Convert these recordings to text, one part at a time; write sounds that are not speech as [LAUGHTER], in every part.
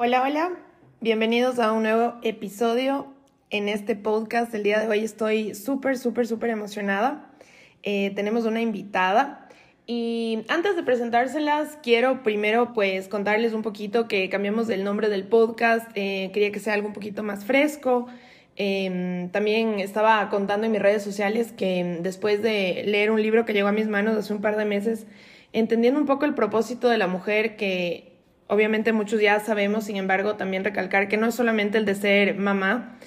Hola, hola, bienvenidos a un nuevo episodio en este podcast. El día de hoy estoy súper, súper, súper emocionada. Eh, tenemos una invitada y antes de presentárselas, quiero primero pues contarles un poquito que cambiamos el nombre del podcast. Eh, quería que sea algo un poquito más fresco. Em, también estaba contando en mis redes sociales que después de leer un libro que llegó a mis manos hace un par de meses, entendiendo un poco el propósito de la mujer que obviamente muchos ya sabemos, sin embargo, también recalcar que no es solamente el de ser mamá,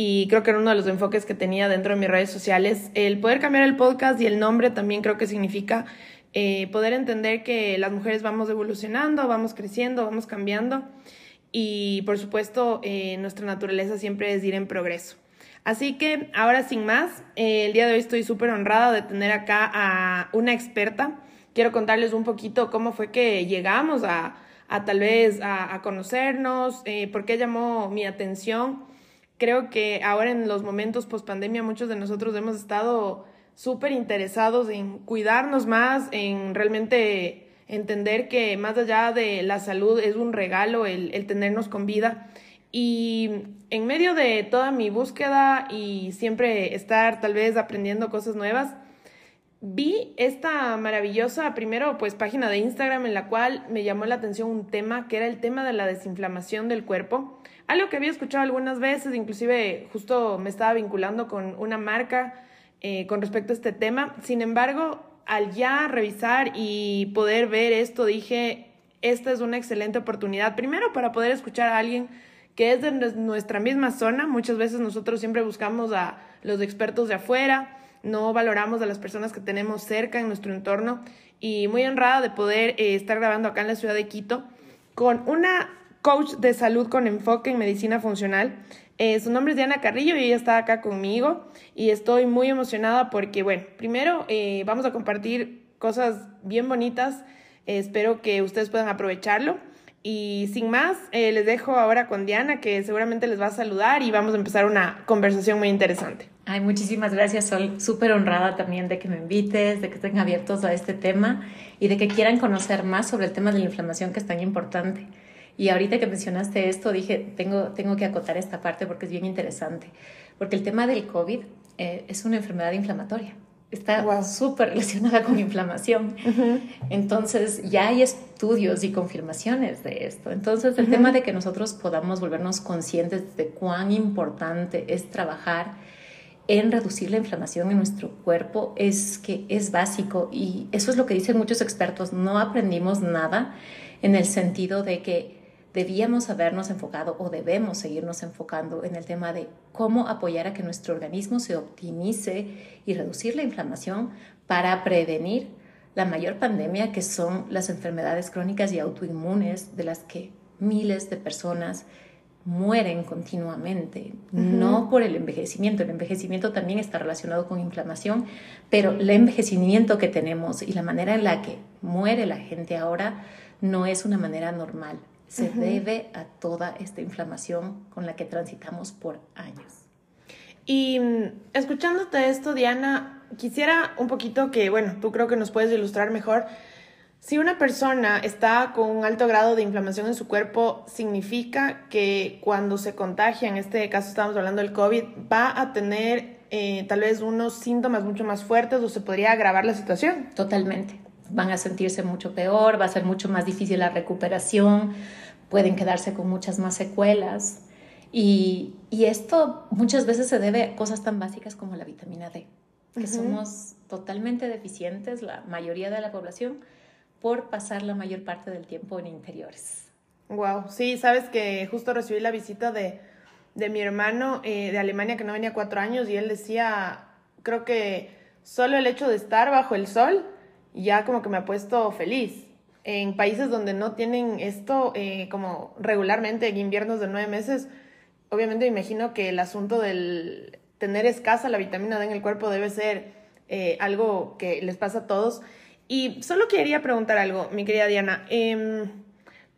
y creo que era uno de los enfoques que tenía dentro de mis redes sociales, el poder cambiar el podcast y el nombre también creo que significa eh, poder entender que las mujeres vamos evolucionando, vamos creciendo, vamos cambiando y por supuesto eh, nuestra naturaleza siempre es ir en progreso. Así que ahora sin más, eh, el día de hoy estoy súper honrada de tener acá a una experta. Quiero contarles un poquito cómo fue que llegamos a, a tal vez a, conocernos, eh, por llamó mi atención. Creo que ahora en los momentos post pandemia muchos de nosotros hemos estado súper interesados en cuidarnos más, en realmente entender que más allá de la salud es un regalo el, el tenernos con vida. Y en medio de toda mi búsqueda y siempre estar tal vez aprendiendo cosas nuevas, vi esta maravillosa, primero, pues página de Instagram en la cual me llamó la atención un tema que era el tema de la desinflamación del cuerpo. Algo que había escuchado algunas veces, inclusive justo me estaba vinculando con una marca eh, con respecto a este tema. Sin embargo, al ya revisar y poder ver esto, dije, esta es una excelente oportunidad, primero para poder escuchar a alguien que es de nuestra misma zona. Muchas veces nosotros siempre buscamos a los expertos de afuera no valoramos a las personas que tenemos cerca en nuestro entorno y muy honrada de poder eh, estar grabando acá en la ciudad de Quito con una coach de salud con enfoque en medicina funcional. Eh, su nombre es Diana Carrillo y ella está acá conmigo y estoy muy emocionada porque, bueno, primero eh, vamos a compartir cosas bien bonitas. espero que ustedes puedan aprovecharlo. Y sin más, les dejo ahora con Diana, que seguramente les va a saludar y vamos a empezar una conversación muy interesante. Ay, muchísimas gracias, Sol. Súper honrada también de que me invites, de que estén abiertos a este tema y de que quieran conocer más sobre el tema de la inflamación que es tan importante. Y ahorita que mencionaste esto, dije, tengo, tengo que acotar esta parte porque es bien interesante. Porque el tema del COVID eh, es una enfermedad inflamatoria. Está súper relacionada con inflamación. Entonces, ya hay estudios y confirmaciones de esto. Entonces, el tema de que nosotros podamos volvernos conscientes de cuán importante es trabajar en reducir la inflamación en nuestro cuerpo es que es básico y eso es lo que dicen muchos expertos. No aprendimos nada en el sentido de que debíamos habernos enfocado o debemos seguirnos enfocando en el tema de cómo apoyar a que nuestro organismo se optimice y reducir la inflamación para prevenir la mayor pandemia que son las enfermedades crónicas y autoinmunes de las que miles de personas mueren continuamente, no por el envejecimiento, el envejecimiento también está relacionado con inflamación, pero el envejecimiento que tenemos y la manera en la que muere la gente ahora no es una manera normal, se debe a toda esta inflamación con la que transitamos por años. Y mm, escuchándote esto, Diana, quisiera un poquito que, bueno, tú creo que nos puedes ilustrar mejor si una persona está con un alto grado de inflamación en su cuerpo, significa que cuando se contagia, en este caso estamos hablando del COVID, va a tener eh, tal vez unos síntomas mucho más fuertes o se podría agravar la situación. Totalmente. Van a sentirse mucho peor, va a ser mucho más difícil la recuperación, pueden quedarse con muchas más secuelas. Y, esto muchas veces se debe a cosas tan básicas como la vitamina D, que somos totalmente deficientes, la mayoría de la población por pasar la mayor parte del tiempo en interiores. Wow, sí, sabes que justo recibí la visita de, de mi hermano eh, de Alemania que no venía cuatro años y él decía, creo que solo el hecho de estar bajo el sol ya como que me ha puesto feliz. En países donde no tienen esto eh, como regularmente en inviernos de nueve meses, obviamente me imagino que el asunto del tener escasa la vitamina D en el cuerpo debe ser eh, algo que les pasa a todos. Y solo quería preguntar algo, mi querida Diana. Em,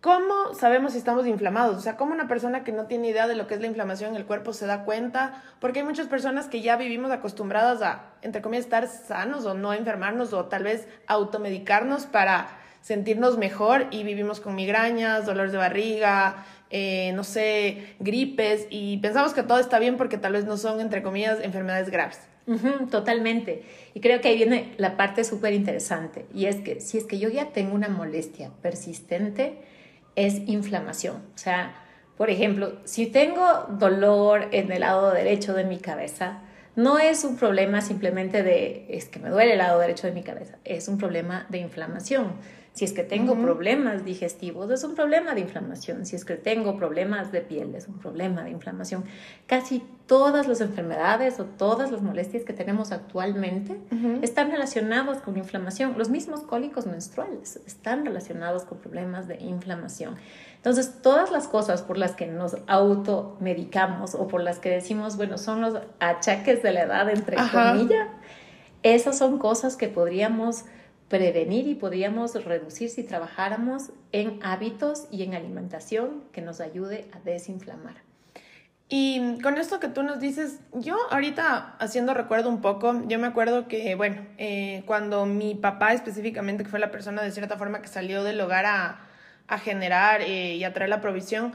¿Cómo sabemos si estamos inflamados? O sea, ¿cómo una persona que no tiene idea de lo que es la inflamación en el cuerpo se da cuenta? Porque hay muchas personas que ya vivimos acostumbradas a, entre comillas, estar sanos o no enfermarnos o tal vez automedicarnos para sentirnos mejor y vivimos con migrañas, dolores de barriga, eh, no sé, gripes y pensamos que todo está bien porque tal vez no son, entre comillas, enfermedades graves. Totalmente. Y creo que ahí viene la parte súper interesante. Y es que si es que yo ya tengo una molestia persistente, es inflamación. O sea, por ejemplo, si tengo dolor en el lado derecho de mi cabeza, no es un problema simplemente de, es que me duele el lado derecho de mi cabeza, es un problema de inflamación. Si es que tengo problemas digestivos, es un problema de inflamación. Si es que tengo problemas de piel, es un problema de inflamación. Casi todas las enfermedades o todas las molestias que tenemos actualmente están relacionadas con inflamación. Los mismos cólicos menstruales están relacionados con problemas de inflamación. Entonces, todas las cosas por las que nos automedicamos o por las que decimos, bueno, son los achaques de la edad, entre comillas, esas son cosas que podríamos prevenir y podríamos reducir si trabajáramos en hábitos y en alimentación que nos ayude a desinflamar. Y con esto que tú nos dices, yo ahorita haciendo recuerdo un poco, yo me acuerdo que, bueno, eh, cuando mi papá específicamente, que fue la persona de cierta forma que salió del hogar a, generar eh, y a traer la provisión.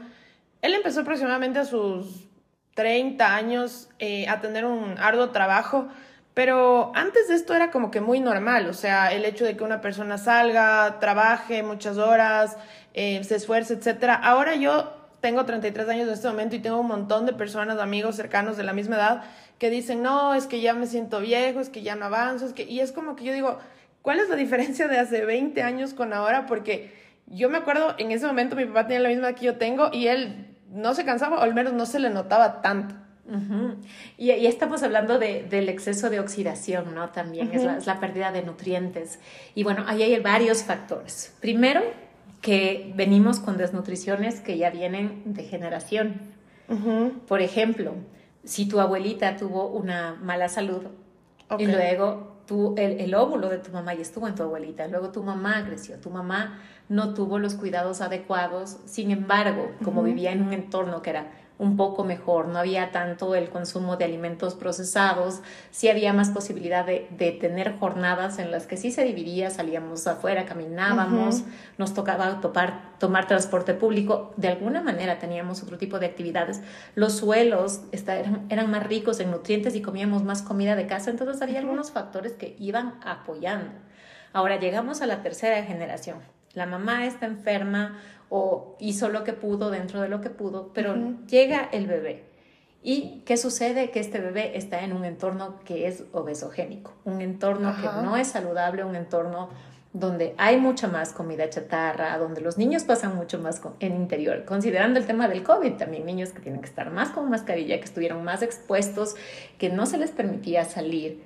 Él empezó aproximadamente a sus 30 años eh, a tener un arduo trabajo, pero antes de esto era como que muy normal, o sea, el hecho de que una persona salga, trabaje muchas horas, eh, se esfuerce, etc. Ahora yo tengo 33 años en este momento y tengo un montón de personas, amigos cercanos de la misma edad, que dicen, no, es que ya me siento viejo, es que ya no avanzo, es que... Y es como que yo digo, ¿cuál es la diferencia de hace 20 años con ahora? Porque yo me acuerdo, en ese momento mi papá tenía la misma que yo tengo y él no se cansaba, o al menos no se le notaba tanto. Y, y, estamos hablando de, del exceso de oxidación, ¿no? También es, la, es, la, pérdida de nutrientes. Y bueno, ahí hay varios factores. Primero, que venimos con desnutriciones que ya vienen de generación. Por ejemplo, si tu abuelita tuvo una mala salud y luego el, el, óvulo de tu mamá ya estuvo en tu abuelita, luego tu mamá creció, tu mamá no tuvo los cuidados adecuados, sin embargo, como vivía en un entorno que era un poco mejor, no había tanto el consumo de alimentos procesados, sí había más posibilidad de, de tener jornadas en las que sí se dividía, salíamos afuera, caminábamos, nos tocaba topar, tomar transporte público, de alguna manera teníamos otro tipo de actividades, los suelos eran, eran, más ricos en nutrientes y comíamos más comida de casa, entonces había algunos factores que iban apoyando. Ahora llegamos a la tercera generación. La mamá está enferma o hizo lo que pudo dentro de lo que pudo, pero llega el bebé. ¿Y qué sucede? Que este bebé está en un entorno que es obesogénico, un entorno que no es saludable, un entorno donde hay mucha más comida chatarra, donde los niños pasan mucho más en interior, considerando el tema del COVID, también niños que tienen que estar más con mascarilla, que estuvieron más expuestos, que no se les permitía salir.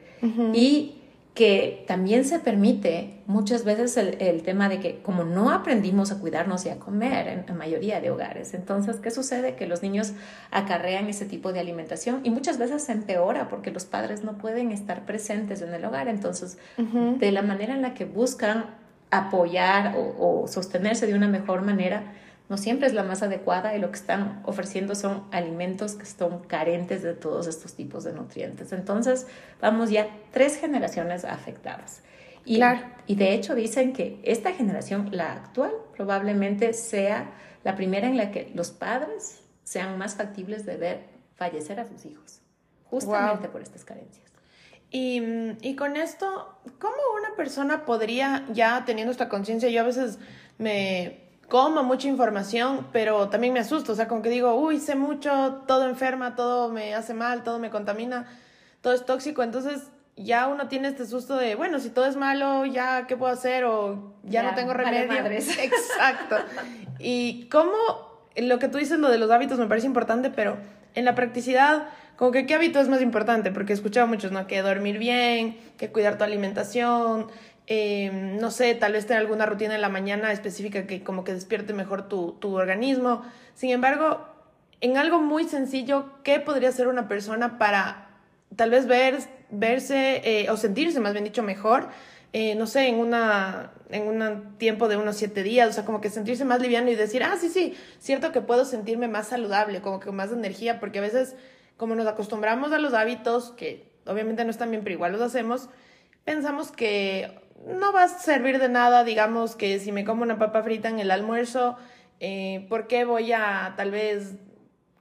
Y que también se permite muchas veces el, tema de que como no aprendimos a cuidarnos y a comer en la mayoría de hogares, entonces, ¿qué sucede? Que los niños acarrean ese tipo de alimentación y muchas veces se empeora porque los padres no pueden estar presentes en el hogar, entonces, de la manera en la que buscan apoyar o, o sostenerse de una mejor manera, no siempre es la más adecuada y lo que están ofreciendo son alimentos que son carentes de todos estos tipos de nutrientes. Entonces, vamos ya tres generaciones afectadas. Y, y de hecho dicen que esta generación, la actual, probablemente sea la primera en la que los padres sean más factibles de ver fallecer a sus hijos, justamente por estas carencias. Y, y, con esto, ¿cómo una persona podría, ya teniendo esta conciencia, yo a veces me, como mucha información, pero también me asusto, o sea, como que digo, uy, sé mucho, todo enferma, todo me hace mal, todo me contamina, todo es tóxico, entonces ya uno tiene este susto de, bueno, si todo es malo, ya, ¿qué puedo hacer? O ya, no tengo remedio. [LAUGHS] Exacto. y cómo, lo que tú dices, lo de los hábitos me parece importante, pero en la practicidad, como que qué hábito es más importante, porque he escuchado muchos, ¿no? Que dormir bien, que cuidar tu alimentación, Em, no sé, tal vez tener alguna rutina en la mañana específica que como que despierte mejor tu, tu organismo. Sin embargo, en algo muy sencillo, ¿qué podría hacer una persona para tal vez ver, verse eh, o sentirse, más bien dicho, mejor? Eh, no sé, en una en un tiempo de unos siete días, o sea, como que sentirse más liviano y decir, ah, sí, sí, cierto que puedo sentirme más saludable, como que con más energía, porque a veces, como nos acostumbramos a los hábitos, que obviamente no están bien, pero igual los hacemos, pensamos que no va a servir de nada, digamos, que si me como una papa frita en el almuerzo, Eh, ¿Por qué voy a tal vez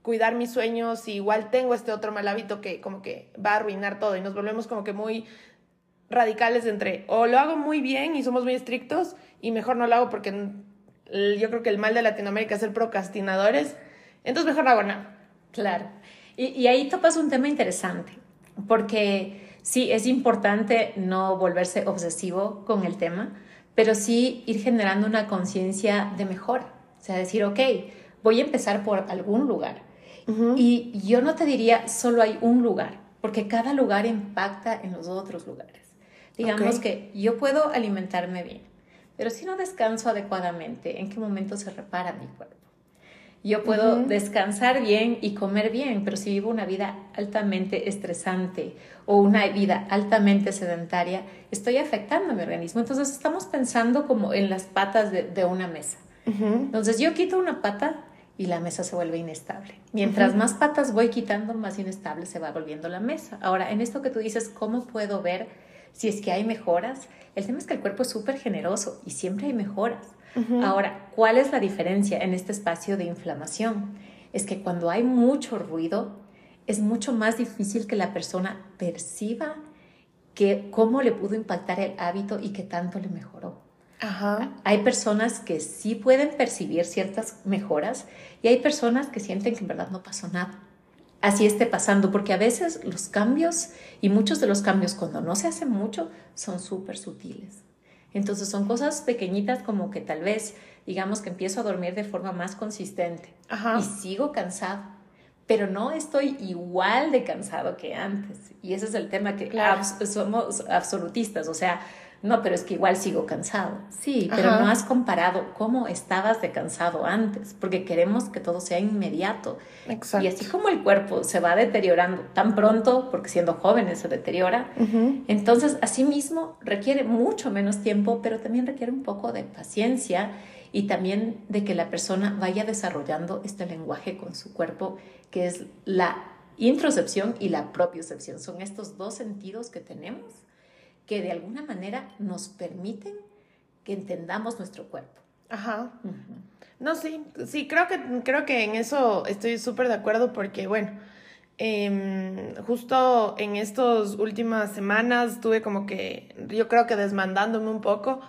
cuidar mis sueños si igual tengo este otro mal hábito que como que va a arruinar todo y nos volvemos como que muy radicales entre o lo hago muy bien y somos muy estrictos y mejor no lo hago porque yo creo que el mal de Latinoamérica es ser procrastinadores, entonces mejor no hago nada. Claro. Y, y ahí topas un tema interesante, porque sí, es importante no volverse obsesivo con el tema, pero sí ir generando una conciencia de mejora. O sea, decir, ok, voy a empezar por algún lugar. Y yo no te diría solo hay un lugar, porque cada lugar impacta en los otros lugares. Digamos que yo puedo alimentarme bien, pero si no descanso adecuadamente, ¿en qué momento se repara mi cuerpo? Yo puedo descansar bien y comer bien, pero si vivo una vida altamente estresante o una vida altamente sedentaria, estoy afectando a mi organismo. Entonces estamos pensando como en las patas de, una mesa. Entonces yo quito una pata y la mesa se vuelve inestable. Mientras más patas voy quitando, más inestable se va volviendo la mesa. Ahora, en esto que tú dices, ¿cómo puedo ver si es que hay mejoras? El tema es que el cuerpo es súper generoso y siempre hay mejoras. Ahora, ¿cuál es la diferencia en este espacio de inflamación? Es que cuando hay mucho ruido, es mucho más difícil que la persona perciba que cómo le pudo impactar el hábito y qué tanto le mejoró. Hay personas que sí pueden percibir ciertas mejoras y hay personas que sienten que en verdad no pasó nada. Así esté pasando, porque a veces los cambios y muchos de los cambios cuando no se hace mucho son súper sutiles. Entonces son cosas pequeñitas como que tal vez digamos que empiezo a dormir de forma más consistente y sigo cansado, pero no estoy igual de cansado que antes. Y ese es el tema que somos absolutistas, o sea, no, pero es que igual sigo cansado. Sí, pero no has comparado cómo estabas de cansado antes, porque queremos que todo sea inmediato. Exacto. Y así como el cuerpo se va deteriorando tan pronto, porque siendo jóvenes se deteriora, entonces así mismo requiere mucho menos tiempo, pero también requiere un poco de paciencia y también de que la persona vaya desarrollando este lenguaje con su cuerpo, que es la introcepción y la propiocepción. Son estos dos sentidos que tenemos que de alguna manera nos permiten que entendamos nuestro cuerpo. Ajá. No, sí, sí, creo que, creo que en eso estoy súper de acuerdo porque, bueno, em, justo en estas últimas semanas estuve como que, yo creo que desmandándome un poco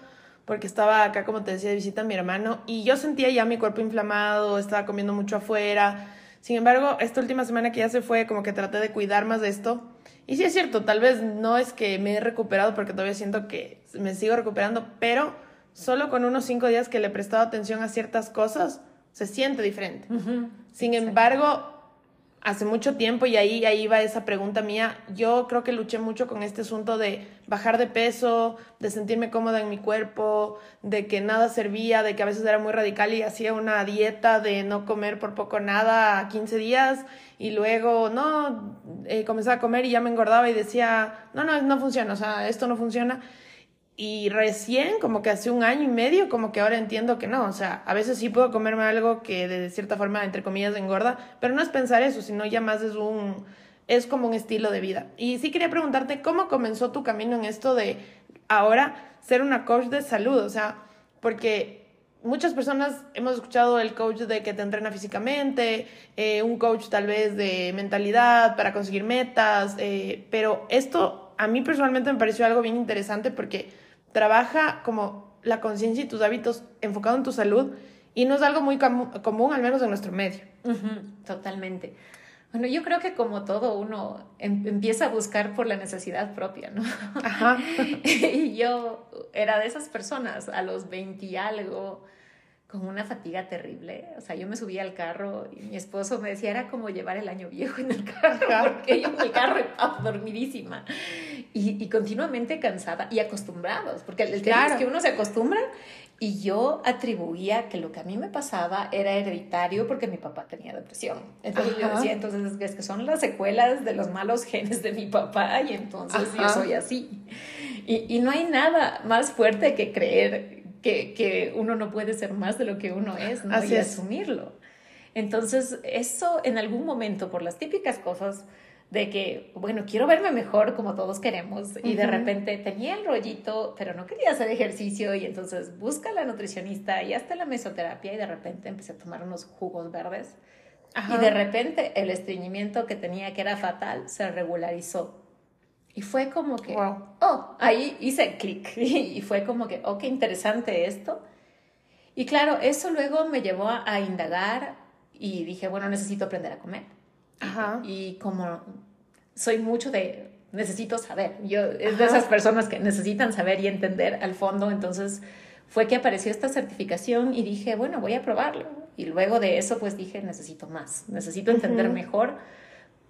porque estaba acá, como te decía, de visita a mi hermano y yo sentía ya mi cuerpo inflamado, estaba comiendo mucho afuera. Sin embargo, esta última semana que ya se fue, como que traté de cuidar más de esto y sí es cierto, tal vez no es que me he recuperado porque todavía siento que me sigo recuperando, pero solo con unos cinco días que le he prestado atención a ciertas cosas, se siente diferente. Sin embargo, hace mucho tiempo, y ahí, ahí va esa pregunta mía, yo creo que luché mucho con este asunto de bajar de peso, de sentirme cómoda en mi cuerpo, de que nada servía, de que a veces era muy radical y hacía una dieta de no comer por poco nada a 15 días y luego no, eh, comenzaba a comer y ya me engordaba y decía, no, no, no funciona, o sea, esto no funciona. Y recién, como que hace un año y medio, como que ahora entiendo que no. O sea, a veces sí puedo comerme algo que de cierta forma, entre comillas, engorda, pero no es pensar eso, sino ya más es un, es como un estilo de vida. Y sí quería preguntarte, ¿cómo comenzó tu camino en esto de ahora ser una coach de salud? O sea, porque muchas personas hemos escuchado el coach de que te entrena físicamente, eh, un coach tal vez de mentalidad para conseguir metas, eh, pero esto a mí personalmente me pareció algo bien interesante porque trabaja como la conciencia y tus hábitos enfocado en tu salud y no es algo muy común, al menos en nuestro medio. totalmente. Bueno, yo creo que como todo uno em, empieza a buscar por la necesidad propia, ¿no? Ajá. [LAUGHS] y yo era de esas personas a los 20 y algo, con una fatiga terrible. O sea, yo me subía al carro y mi esposo me decía, era como llevar el año viejo en el carro, porque yo en el carro estaba dormidísima y, y, continuamente cansada y acostumbrados, porque el, tema es que uno se acostumbra y yo atribuía que lo que a mí me pasaba era hereditario porque mi papá tenía depresión. Entonces yo decía, entonces es que son las secuelas de los malos genes de mi papá y entonces yo soy así. Y, y no hay nada más fuerte que creer que, que, uno no puede ser más de lo que uno es, ¿no? y asumirlo. Entonces, eso en algún momento, por las típicas cosas de que, bueno, quiero verme mejor como todos queremos y de repente tenía el rollito, pero no quería hacer ejercicio y entonces busca la nutricionista y hasta la mesoterapia y de repente empecé a tomar unos jugos verdes y de repente el estreñimiento que tenía que era fatal se regularizó. Y fue como que, oh, ahí hice clic [LAUGHS] y fue como que, oh, qué interesante esto. Y claro, eso luego me llevó a indagar y dije, bueno, necesito aprender a comer Ajá. Y como soy mucho de necesito saber, yo es de esas personas que necesitan saber y entender al fondo, entonces fue que apareció esta certificación y dije, bueno, voy a probarlo. Y luego de eso, pues dije, necesito más, necesito entender mejor,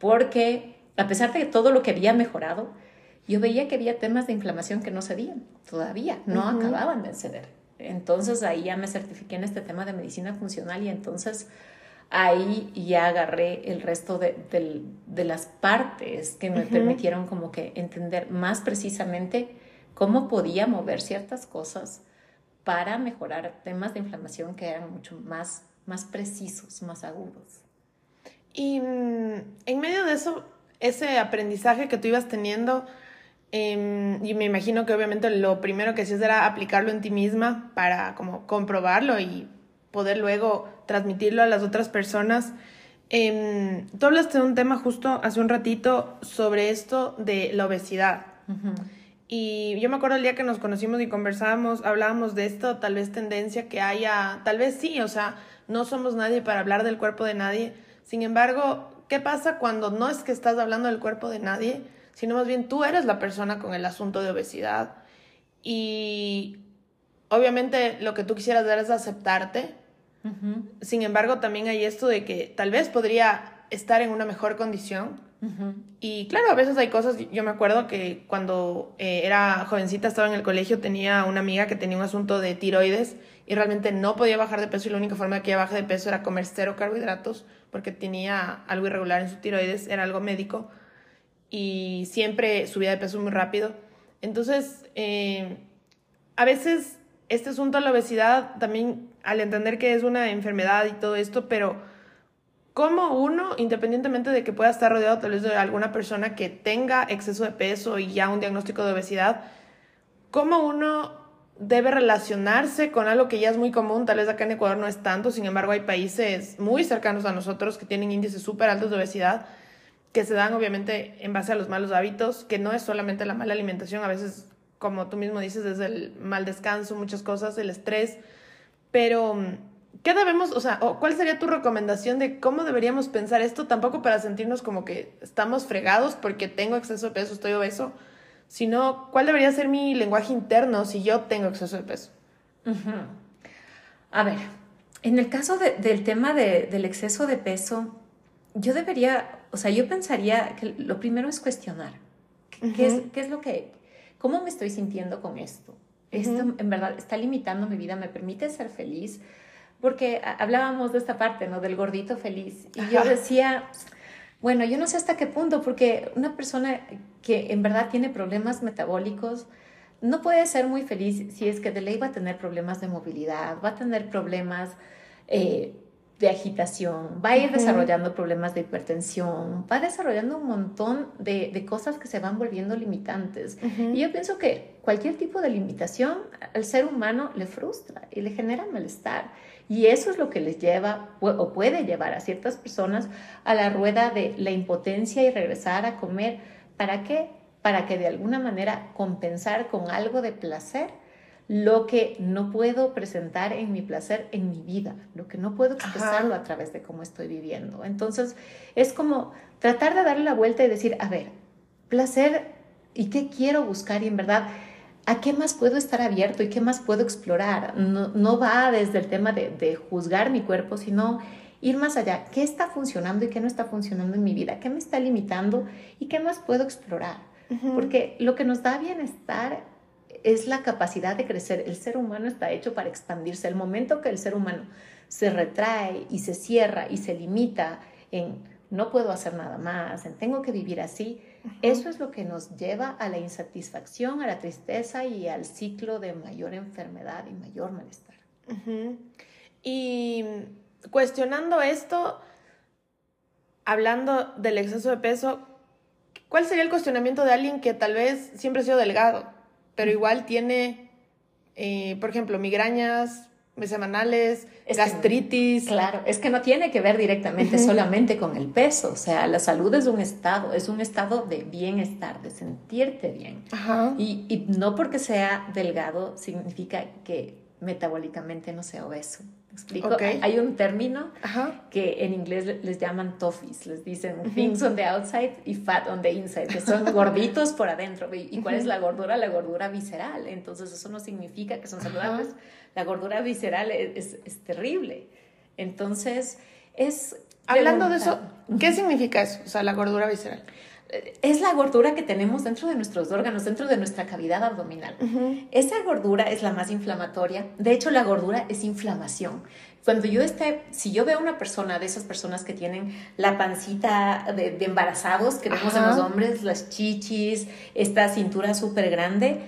porque a pesar de todo lo que había mejorado, yo veía que había temas de inflamación que no cedían todavía, no acababan de ceder. Entonces ahí ya me certifiqué en este tema de medicina funcional y entonces ahí ya agarré el resto de, las partes que me permitieron como que entender más precisamente cómo podía mover ciertas cosas para mejorar temas de inflamación que eran mucho más, más precisos, más agudos. Y mm, en medio de eso, ese aprendizaje que tú ibas teniendo, em, y me imagino que obviamente lo primero que hacías era aplicarlo en ti misma para como comprobarlo y poder luego transmitirlo a las otras personas. Eh, tú hablaste de un tema justo hace un ratito sobre esto de la obesidad. Y yo me acuerdo el día que nos conocimos y conversábamos, hablábamos de esto, tal vez tendencia que haya, tal vez sí, o sea, no somos nadie para hablar del cuerpo de nadie. Sin embargo, ¿qué pasa cuando no es que estás hablando del cuerpo de nadie, sino más bien tú eres la persona con el asunto de obesidad? Y obviamente lo que tú quisieras dar es aceptarte, sin embargo, también hay esto de que tal vez podría estar en una mejor condición. Y claro, a veces hay cosas, yo me acuerdo que cuando eh, era jovencita, estaba en el colegio, tenía una amiga que tenía un asunto de tiroides y realmente no podía bajar de peso y la única forma de que ella baje de peso era comer cero carbohidratos porque tenía algo irregular en su tiroides, era algo médico y siempre subía de peso muy rápido. Entonces, eh, a veces este asunto de la obesidad también al entender que es una enfermedad y todo esto, pero como uno, independientemente de que pueda estar rodeado tal vez de alguna persona que tenga exceso de peso y ya un diagnóstico de obesidad, cómo uno debe relacionarse con algo que ya es muy común, tal vez acá en Ecuador no es tanto, sin embargo hay países muy cercanos a nosotros que tienen índices súper altos de obesidad, que se dan obviamente en base a los malos hábitos, que no es solamente la mala alimentación, a veces, como tú mismo dices, desde el mal descanso, muchas cosas, el estrés, pero, ¿qué debemos, o sea, cuál sería tu recomendación de cómo deberíamos pensar esto? Tampoco para sentirnos como que estamos fregados porque tengo exceso de peso, estoy obeso, sino cuál debería ser mi lenguaje interno si yo tengo exceso de peso. A ver, en el caso del tema del exceso de peso, yo debería, o sea, yo pensaría que lo primero es cuestionar. ¿Qué, es, ¿Qué es lo que, cómo me estoy sintiendo con esto? Esto en verdad está limitando mi vida, me permite ser feliz, porque hablábamos de esta parte, ¿no? Del gordito feliz. Y yo decía, bueno, yo no sé hasta qué punto, porque una persona que en verdad tiene problemas metabólicos no puede ser muy feliz si es que de ley va a tener problemas de movilidad, va a tener problemas eh, de agitación, va a ir desarrollando problemas de hipertensión, va desarrollando un montón de, de cosas que se van volviendo limitantes. Y yo pienso que cualquier tipo de limitación al ser humano le frustra y le genera malestar. Y eso es lo que les lleva o puede llevar a ciertas personas a la rueda de la impotencia y regresar a comer. ¿Para qué? Para que de alguna manera compensar con algo de placer lo que no puedo presentar en mi placer en mi vida, lo que no puedo expresarlo a través de cómo estoy viviendo. Entonces, es como tratar de darle la vuelta y decir, a ver, placer y qué quiero buscar y en verdad, ¿a qué más puedo estar abierto y qué más puedo explorar? No, va desde el tema de, de juzgar mi cuerpo, sino ir más allá. ¿Qué está funcionando y qué no está funcionando en mi vida? ¿Qué me está limitando y qué más puedo explorar? Porque lo que nos da bienestar es la capacidad de crecer. El ser humano está hecho para expandirse. El momento que el ser humano se retrae y se cierra y se limita en no puedo hacer nada más, en tengo que vivir así, eso es lo que nos lleva a la insatisfacción, a la tristeza y al ciclo de mayor enfermedad y mayor malestar. Y cuestionando esto, hablando del exceso de peso, ¿cuál sería el cuestionamiento de alguien que tal vez siempre ha sido delgado, pero igual tiene, eh, por ejemplo, migrañas semanales, gastritis? claro, es que no tiene que ver directamente solamente con el peso, o sea, la salud es un estado, es un estado de bienestar, de sentirte bien. Y, y no porque sea delgado significa que metabólicamente no sea obeso explico? Hay un término que en inglés les llaman toffees, les dicen things on the outside y fat on the inside, que son [LAUGHS] gorditos por adentro. ¿Y cuál es la gordura? La gordura visceral. Entonces eso no significa que son saludables. La gordura visceral es, es, terrible. Entonces es... Hablando de eso, ¿qué significa eso? O sea, la gordura visceral es la gordura que tenemos dentro de nuestros órganos, dentro de nuestra cavidad abdominal. Esa gordura es la más inflamatoria. De hecho, la gordura es inflamación. Cuando yo esté, si yo veo una persona de esas personas que tienen la pancita de, embarazados que vemos en los hombres, las chichis, esta cintura súper grande,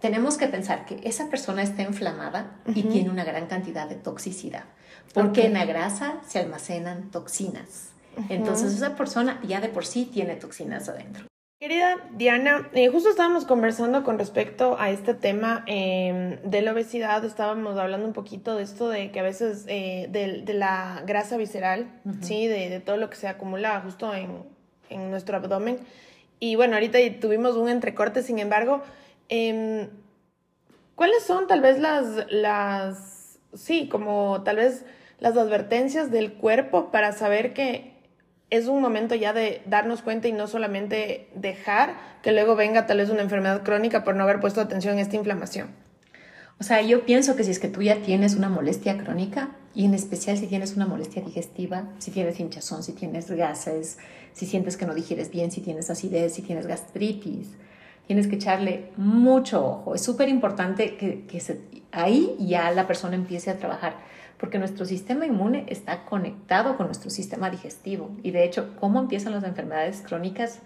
tenemos que pensar que esa persona está inflamada y tiene una gran cantidad de toxicidad, porque en la grasa se almacenan toxinas. Entonces esa persona ya de por sí tiene toxinas adentro. Querida Diana, eh, justo estábamos conversando con respecto a este tema em, de la obesidad, estábamos hablando un poquito de esto de que a veces eh, de, la grasa visceral, ¿sí? De, todo lo que se acumula justo en, en, nuestro abdomen. Y bueno, ahorita tuvimos un entrecorte, sin embargo, em, ¿cuáles son tal vez las, las, sí, como tal vez las advertencias del cuerpo para saber que es un momento ya de darnos cuenta y no solamente dejar que luego venga tal vez una enfermedad crónica por no haber puesto atención a esta inflamación. O sea, yo pienso que si es que tú ya tienes una molestia crónica, y en especial si tienes una molestia digestiva, si tienes hinchazón, si tienes gases, si sientes que no digieres bien, si tienes acidez, si tienes gastritis, tienes que echarle mucho ojo. Es súper importante que, que ahí ya la persona empiece a trabajar porque nuestro sistema inmune está conectado con nuestro sistema digestivo. Y de hecho, ¿cómo empiezan las enfermedades crónicas?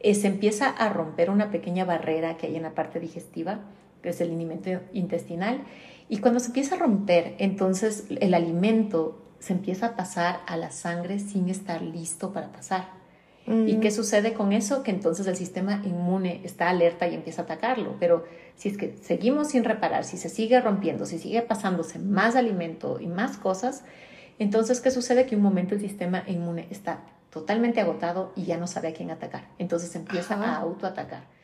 Eh, se empieza a romper una pequeña barrera que hay en la parte digestiva, que es el alimento intestinal. Y cuando se empieza a romper, entonces el alimento se empieza a pasar a la sangre sin estar listo para pasar. ¿Y qué mm. sucede con eso? Que entonces el sistema inmune está alerta y empieza a atacarlo. Pero si es que seguimos sin reparar, si se sigue rompiendo, si sigue pasándose más alimento y más cosas, entonces ¿qué sucede? Que un momento el sistema inmune está totalmente agotado y ya no sabe a quién atacar. Entonces empieza a autoatacar.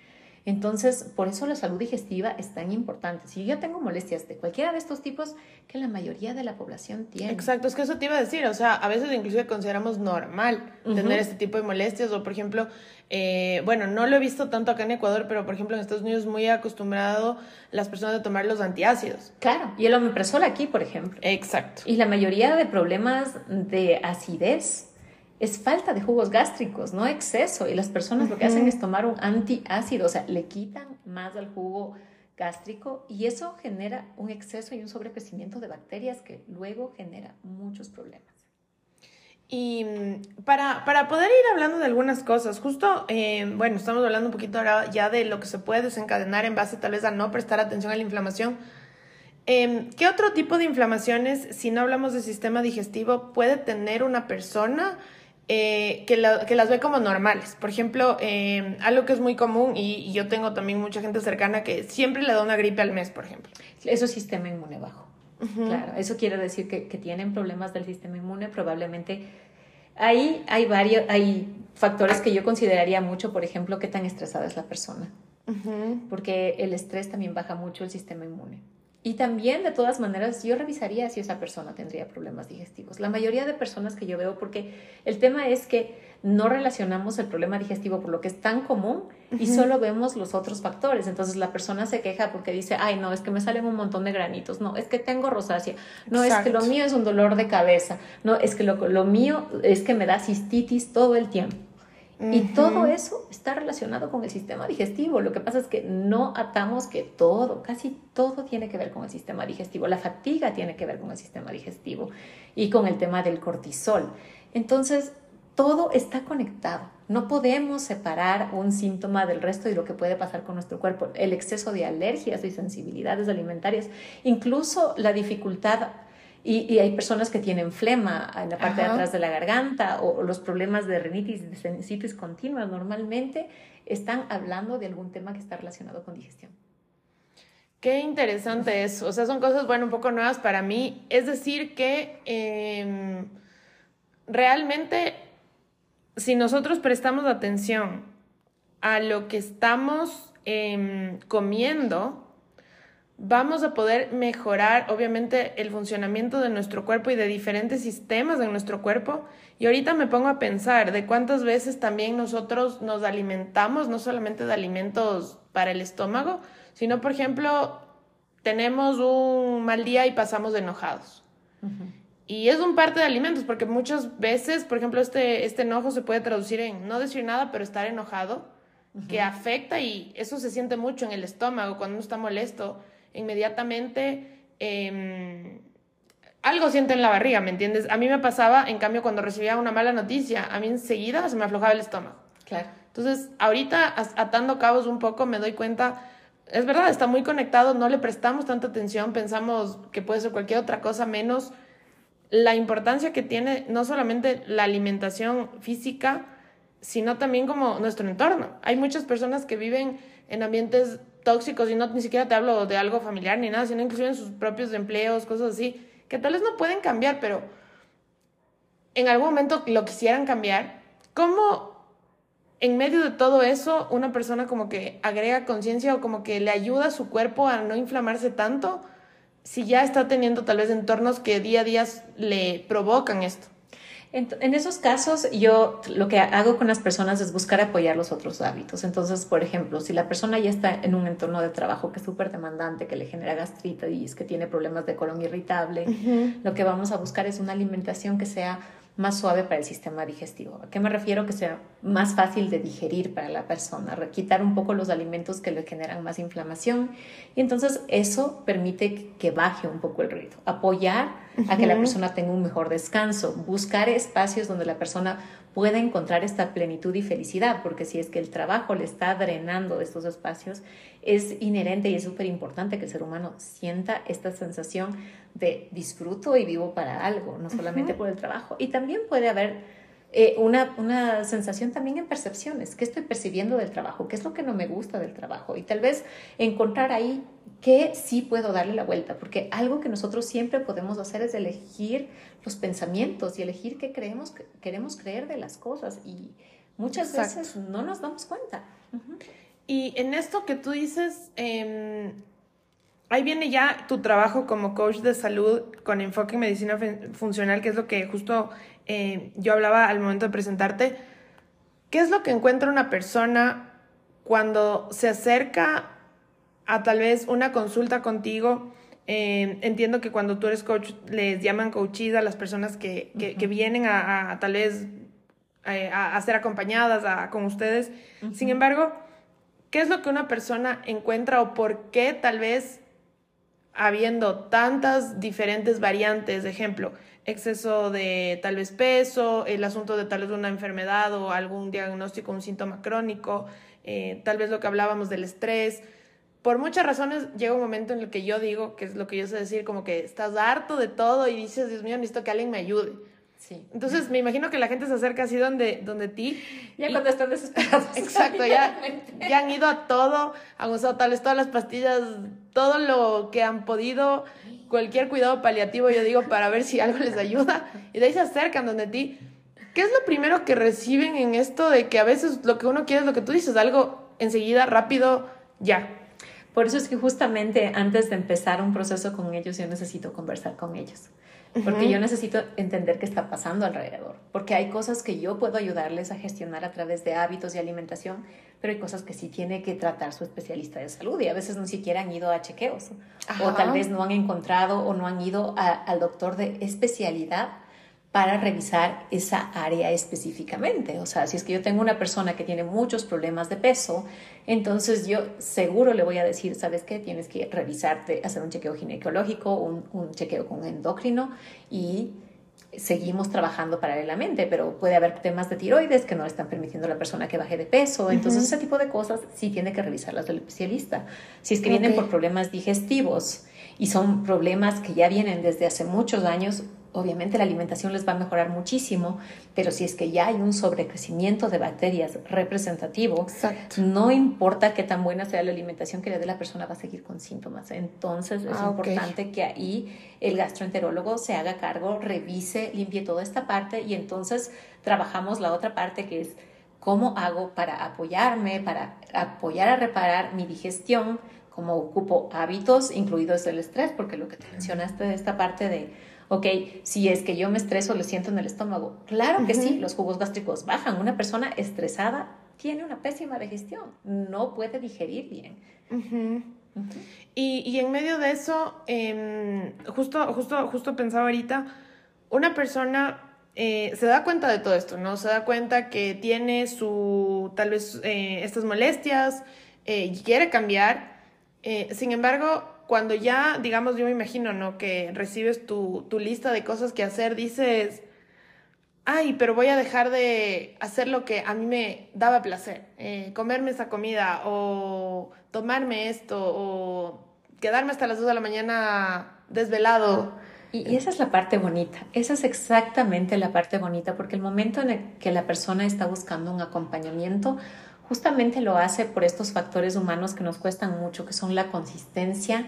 Entonces, por eso la salud digestiva es tan importante. Si yo tengo molestias de cualquiera de estos tipos, que la mayoría de la población tiene. Exacto, es que eso te iba a decir, o sea, a veces inclusive consideramos normal tener este tipo de molestias, o por ejemplo, eh, bueno, no lo he visto tanto acá en Ecuador, pero por ejemplo en Estados Unidos es muy acostumbrado las personas a tomar los antiácidos. Claro, y el omeprazol aquí, por ejemplo. Exacto. Y la mayoría de problemas de acidez es falta de jugos gástricos, no exceso. Y las personas lo que hacen es tomar un antiácido, o sea, le quitan más al jugo gástrico y eso genera un exceso y un sobrecrecimiento de bacterias que luego genera muchos problemas. Y mm, para, para poder ir hablando de algunas cosas, justo, eh, bueno, estamos hablando un poquito ahora ya de lo que se puede desencadenar en base tal vez a no prestar atención a la inflamación. Em, ¿Qué otro tipo de inflamaciones, si no hablamos de sistema digestivo, puede tener una persona? Eh, que, las ve como normales. Por ejemplo, eh, algo que es muy común y, yo tengo también mucha gente cercana que siempre le da una gripe al mes, por ejemplo. Eso es sistema inmune bajo. Claro, eso quiere decir que, tienen problemas del sistema inmune, probablemente. Ahí hay varios, hay factores que yo consideraría mucho, por ejemplo, qué tan estresada es la persona. Porque el estrés también baja mucho el sistema inmune. Y también, de todas maneras, yo revisaría si esa persona tendría problemas digestivos. La mayoría de personas que yo veo, porque el tema es que no relacionamos el problema digestivo por lo que es tan común y solo vemos los otros factores. Entonces la persona se queja porque dice, ay, no, es que me salen un montón de granitos, no, es que tengo rosácea, no, es que lo mío es un dolor de cabeza, no, es que lo, lo mío es que me da cistitis todo el tiempo. Y todo eso está relacionado con el sistema digestivo. Lo que pasa es que no atamos que todo, casi todo tiene que ver con el sistema digestivo. La fatiga tiene que ver con el sistema digestivo y con el tema del cortisol. Entonces, todo está conectado. No podemos separar un síntoma del resto y lo que puede pasar con nuestro cuerpo. El exceso de alergias y sensibilidades alimentarias, incluso la dificultad Y, hay personas que tienen flema en la parte de atrás de la garganta o, los problemas de rinitis, de sinusitis continua, normalmente están hablando de algún tema que está relacionado con digestión. Qué interesante eso. O sea, son cosas, bueno, un poco nuevas para mí. Es decir, que em, realmente, si nosotros prestamos atención a lo que estamos em, comiendo, vamos a poder mejorar, obviamente, el funcionamiento de nuestro cuerpo y de diferentes sistemas de nuestro cuerpo. Y ahorita me pongo a pensar de cuántas veces también nosotros nos alimentamos, no solamente de alimentos para el estómago, sino, por ejemplo, tenemos un mal día y pasamos de enojados. Y es un parte de alimentos, porque muchas veces, por ejemplo, este, este enojo se puede traducir en no decir nada, pero estar enojado, que afecta y eso se siente mucho en el estómago cuando uno está molesto inmediatamente em, algo siente en la barriga, ¿me entiendes? A mí me pasaba, en cambio, cuando recibía una mala noticia, a mí enseguida se me aflojaba el estómago. Claro. Entonces, ahorita, atando cabos un poco, me doy cuenta, es verdad, está muy conectado, no le prestamos tanta atención, pensamos que puede ser cualquier otra cosa menos la importancia que tiene no solamente la alimentación física, sino también como nuestro entorno. Hay muchas personas que viven en ambientes tóxicos y no ni siquiera te hablo de algo familiar ni nada, sino inclusive en sus propios empleos, cosas así, que tal vez no pueden cambiar, pero en algún momento lo quisieran cambiar. ¿Cómo en medio de todo eso una persona como que agrega conciencia o como que le ayuda a su cuerpo a no inflamarse tanto si ya está teniendo tal vez entornos que día a día le provocan esto? En, esos casos, yo lo que hago con las personas es buscar apoyar los otros hábitos. Entonces, por ejemplo, si la persona ya está en un entorno de trabajo que es súper demandante, que le genera gastritis, que tiene problemas de colon irritable, lo que vamos a buscar es una alimentación que sea más suave para el sistema digestivo. ¿A qué me refiero? Que sea más fácil de digerir para la persona, quitar un poco los alimentos que le generan más inflamación y entonces eso permite que baje un poco el ritmo, apoyar a que la persona tenga un mejor descanso, buscar espacios donde la persona pueda encontrar esta plenitud y felicidad, porque si es que el trabajo le está drenando de estos espacios, es inherente y es súper importante que el ser humano sienta esta sensación de disfruto y vivo para algo, no solamente por el trabajo. Y también puede haber eh, una, una, sensación también en percepciones, qué estoy percibiendo del trabajo, qué es lo que no me gusta del trabajo y tal vez encontrar ahí qué sí puedo darle la vuelta, porque algo que nosotros siempre podemos hacer es elegir los pensamientos y elegir qué creemos, queremos creer de las cosas. Y muchas veces no nos damos cuenta. Y en esto que tú dices, eh, ahí viene ya tu trabajo como coach de salud con enfoque en medicina funcional, que es lo que justo eh, yo hablaba al momento de presentarte. ¿Qué es lo que encuentra una persona cuando se acerca a tal vez una consulta contigo? Eh, entiendo que cuando tú eres coach les llaman coaches a las personas que, que, vienen a, tal vez eh, a, ser acompañadas con ustedes. Sin embargo, ¿qué es lo que una persona encuentra o por qué tal vez habiendo tantas diferentes variantes, de ejemplo, exceso de tal vez peso, el asunto de tal vez una enfermedad o algún diagnóstico, un síntoma crónico, eh, tal vez lo que hablábamos del estrés. Por muchas razones llega un momento en el que yo digo, que es lo que yo sé decir, como que estás harto de todo y dices, Dios mío, necesito que alguien me ayude. Sí. Entonces me imagino que la gente se acerca así donde, donde ti. Ya cuando están desesperados. [LAUGHS] Exacto, ya, [LAUGHS] ya han ido a todo, han usado tal vez todas las pastillas, todo lo que han podido, cualquier cuidado paliativo, yo digo, para ver si algo les ayuda. Y de ahí se acercan donde ti. ¿Qué es lo primero que reciben en esto de que a veces lo que uno quiere es lo que tú dices, algo enseguida, rápido, ya? Por eso es que justamente antes de empezar un proceso con ellos, yo necesito conversar con ellos porque yo necesito entender qué está pasando alrededor, porque hay cosas que yo puedo ayudarles a gestionar a través de hábitos y alimentación, pero hay cosas que sí tiene que tratar su especialista de salud y a veces ni siquiera han ido a chequeos o tal vez no han encontrado o no han ido al doctor de especialidad para revisar esa área específicamente. O sea, si es que yo tengo una persona que tiene muchos problemas de peso, entonces yo seguro le voy a decir, ¿sabes qué? Tienes que revisarte, hacer un chequeo ginecológico, un, un chequeo con endocrino y seguimos trabajando paralelamente, pero puede haber temas de tiroides que no le están permitiendo a la persona que baje de peso. Entonces, ese tipo de cosas sí tiene que revisarlas del especialista. Si es que vienen por problemas digestivos y son problemas que ya vienen desde hace muchos años, obviamente la alimentación les va a mejorar muchísimo, pero si es que ya hay un sobrecrecimiento de bacterias representativo, no importa qué tan buena sea la alimentación que le dé la persona, va a seguir con síntomas. Entonces es ah, importante que ahí el gastroenterólogo se haga cargo, revise, limpie toda esta parte y entonces trabajamos la otra parte que es cómo hago para apoyarme, para apoyar a reparar mi digestión, cómo ocupo hábitos, incluidos el estrés, porque lo que te mencionaste de esta parte de ok, si es que yo me estreso, lo siento en el estómago. Claro que sí, los jugos gástricos bajan. Una persona estresada tiene una pésima digestión, no puede digerir bien. Y, y, en medio de eso, em, justo, justo, justo pensaba ahorita, una persona eh, se da cuenta de todo esto, ¿no? Se da cuenta que tiene su, tal vez, eh, estas molestias eh, y quiere cambiar. sin embargo, cuando ya, digamos, yo me imagino, ¿no? Que recibes tu, tu lista de cosas que hacer, dices, ay, pero voy a dejar de hacer lo que a mí me daba placer, eh, comerme esa comida o tomarme esto o quedarme hasta las 2 de la mañana desvelado. Y, esa es la parte bonita, esa es exactamente la parte bonita, porque el momento en el que la persona está buscando un acompañamiento, justamente lo hace por estos factores humanos que nos cuestan mucho, que son la consistencia,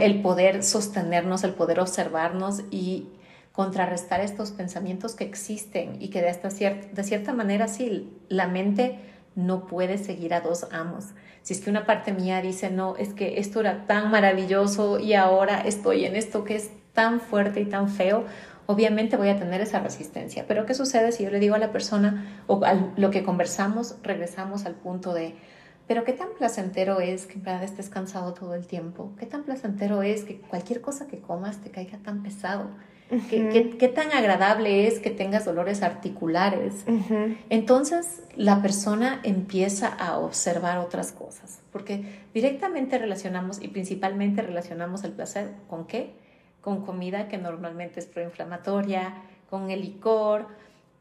el poder sostenernos, el poder observarnos y contrarrestar estos pensamientos que existen y que de, esta de cierta manera sí, la mente no puede seguir a dos amos. Si es que una parte mía dice, no, es que esto era tan maravilloso y ahora estoy en esto que es tan fuerte y tan feo, obviamente voy a tener esa resistencia. Pero ¿qué sucede si yo le digo a la persona o a lo que conversamos, regresamos al punto de, pero qué tan placentero es que en verdad estés cansado todo el tiempo? ¿Qué tan placentero es que cualquier cosa que comas te caiga tan pesado? ¿Qué, tan agradable es que tengas dolores articulares? Entonces la persona empieza a observar otras cosas, porque directamente relacionamos y principalmente relacionamos el placer con qué? Con comida que normalmente es proinflamatoria, con el licor,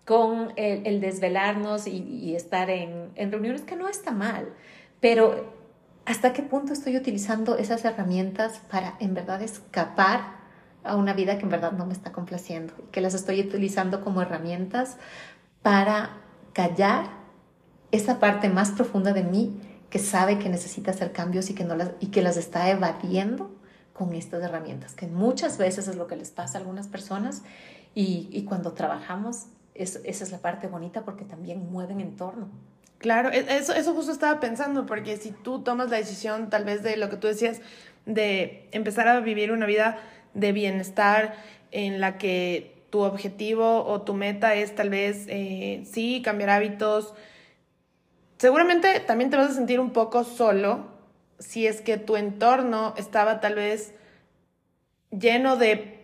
con el, desvelarnos y, estar en, reuniones que no está mal, pero ¿hasta qué punto estoy utilizando esas herramientas para en verdad escapar a una vida que en verdad no me está complaciendo y que las estoy utilizando como herramientas para callar esa parte más profunda de mí que sabe que necesita hacer cambios y que, no las, y que las está evadiendo con estas herramientas, que muchas veces es lo que les pasa a algunas personas y, cuando trabajamos, esa es la parte bonita porque también mueven entorno. Claro, e, eso, eso justo estaba pensando, porque si tú tomas la decisión tal vez de lo que tú decías, de empezar a vivir una vida de bienestar en la que tu objetivo o tu meta es tal vez, eh, sí, cambiar hábitos, seguramente también te vas a sentir un poco solo si es que tu entorno estaba tal vez lleno de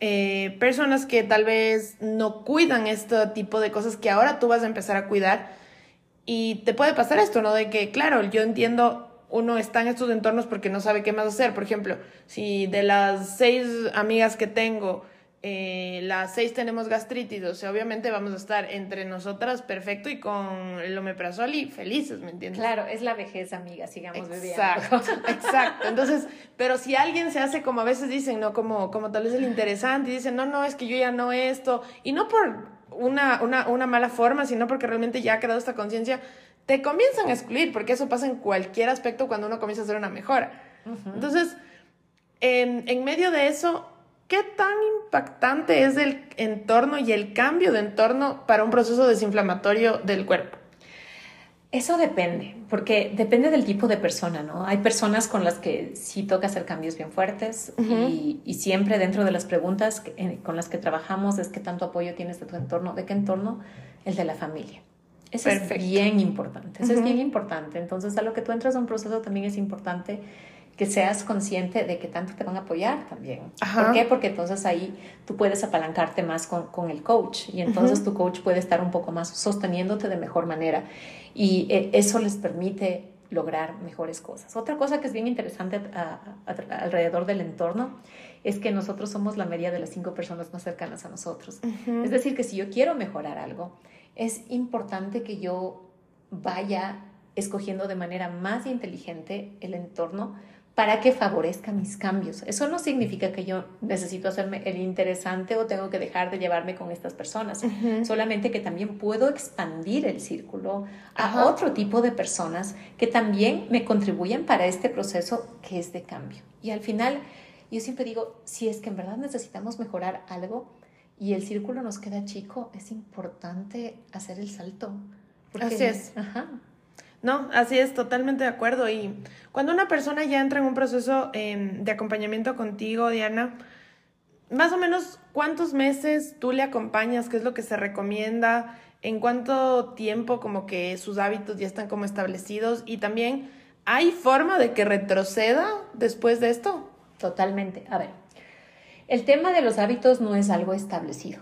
eh, personas que tal vez no cuidan este tipo de cosas que ahora tú vas a empezar a cuidar. Y te puede pasar esto, ¿no? De que, claro, yo entiendo, uno está en estos entornos porque no sabe qué más hacer. Por ejemplo, si de las seis amigas que tengo, eh, las seis tenemos gastritis, o sea, obviamente vamos a estar entre nosotras perfecto y con el omeprazol y felices, ¿me entiendes? Claro, es la vejez, amiga, sigamos exacto, [LAUGHS] Exacto, Entonces, pero si alguien se hace como a veces dicen, ¿no? Como, como tal vez el interesante y dicen, no, no, es que yo ya no esto, y no por una, una, una mala forma, sino porque realmente ya ha creado esta conciencia, te comienzan a excluir, porque eso pasa en cualquier aspecto cuando uno comienza a hacer una mejora. Entonces, en, en medio de eso, ¿Qué tan impactante es el entorno y el cambio de entorno para un proceso desinflamatorio del cuerpo? Eso depende, porque depende del tipo de persona, ¿no? Hay personas con las que sí toca hacer cambios bien fuertes y, siempre dentro de las preguntas con las que trabajamos es qué tanto apoyo tienes de tu entorno, ¿de qué entorno? El de la familia. Eso es bien importante, eso es bien importante. Entonces, a lo que tú entras a un proceso también es importante que seas consciente de que tanto te van a apoyar también. ¿Por qué? Porque entonces ahí tú puedes apalancarte más con, con el coach y entonces tu coach puede estar un poco más sosteniéndote de mejor manera y eh, eso les permite lograr mejores cosas. Otra cosa que es bien interesante alrededor del entorno es que nosotros somos la media de las cinco personas más cercanas a nosotros. Es decir, que si yo quiero mejorar algo, es importante que yo vaya escogiendo de manera más inteligente el entorno para que favorezca mis cambios. Eso no significa que yo necesito hacerme el interesante o tengo que dejar de llevarme con estas personas, solamente que también puedo expandir el círculo a otro tipo de personas que también me contribuyen para este proceso que es de cambio. Y al final, yo siempre digo, si es que en verdad necesitamos mejorar algo y el círculo nos queda chico, es importante hacer el salto. Así es. Ajá. No, así es, totalmente de acuerdo. Y cuando una persona ya entra en un proceso em, de acompañamiento contigo, Diana, más o menos cuántos meses tú le acompañas, qué es lo que se recomienda, en cuánto tiempo como que sus hábitos ya están como establecidos y también, ¿hay forma de que retroceda después de esto? Totalmente. A ver, el tema de los hábitos no es algo establecido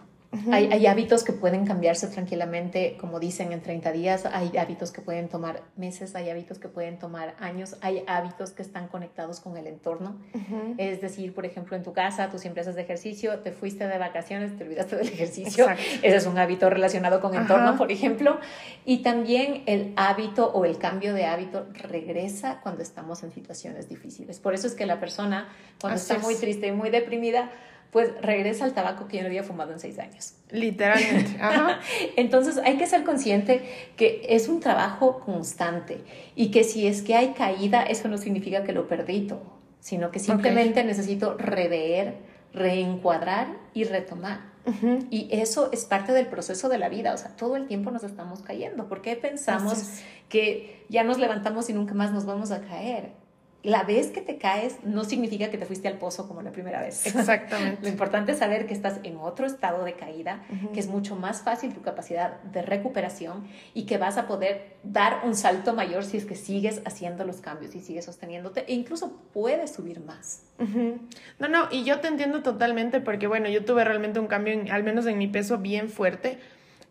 hay, hábitos que pueden cambiarse tranquilamente, como dicen, en 30 días, hay hábitos que pueden tomar meses, hay hábitos que pueden tomar años, hay hábitos que están conectados con el entorno. Es decir, por ejemplo, en tu casa, tú siempre haces de ejercicio, te fuiste de vacaciones, te olvidaste del ejercicio. Ese es un hábito relacionado con entorno, por ejemplo. Y también el hábito o el cambio de hábito regresa cuando estamos en situaciones difíciles. Por eso es que la persona, cuando está muy triste y muy deprimida, pues regresa al tabaco que yo no había fumado en seis años. Literalmente. [LAUGHS] Entonces hay que ser consciente que es un trabajo constante y que si es que hay caída, eso no significa que lo perdí todo, sino que simplemente necesito rever, reencuadrar y retomar. Y eso es parte del proceso de la vida, o sea, todo el tiempo nos estamos cayendo. ¿Por qué pensamos que ya nos levantamos y nunca más nos vamos a caer? La vez que te caes no significa que te fuiste al pozo como la primera vez. [LAUGHS] Exactamente. Lo importante es saber que estás en otro estado de caída, que es mucho más fácil tu capacidad de recuperación y que vas a poder dar un salto mayor si es que sigues haciendo los cambios y sigues sosteniéndote e incluso puedes subir más. No, no, y yo te entiendo totalmente porque bueno, yo tuve realmente un cambio, al menos en mi peso, bien fuerte,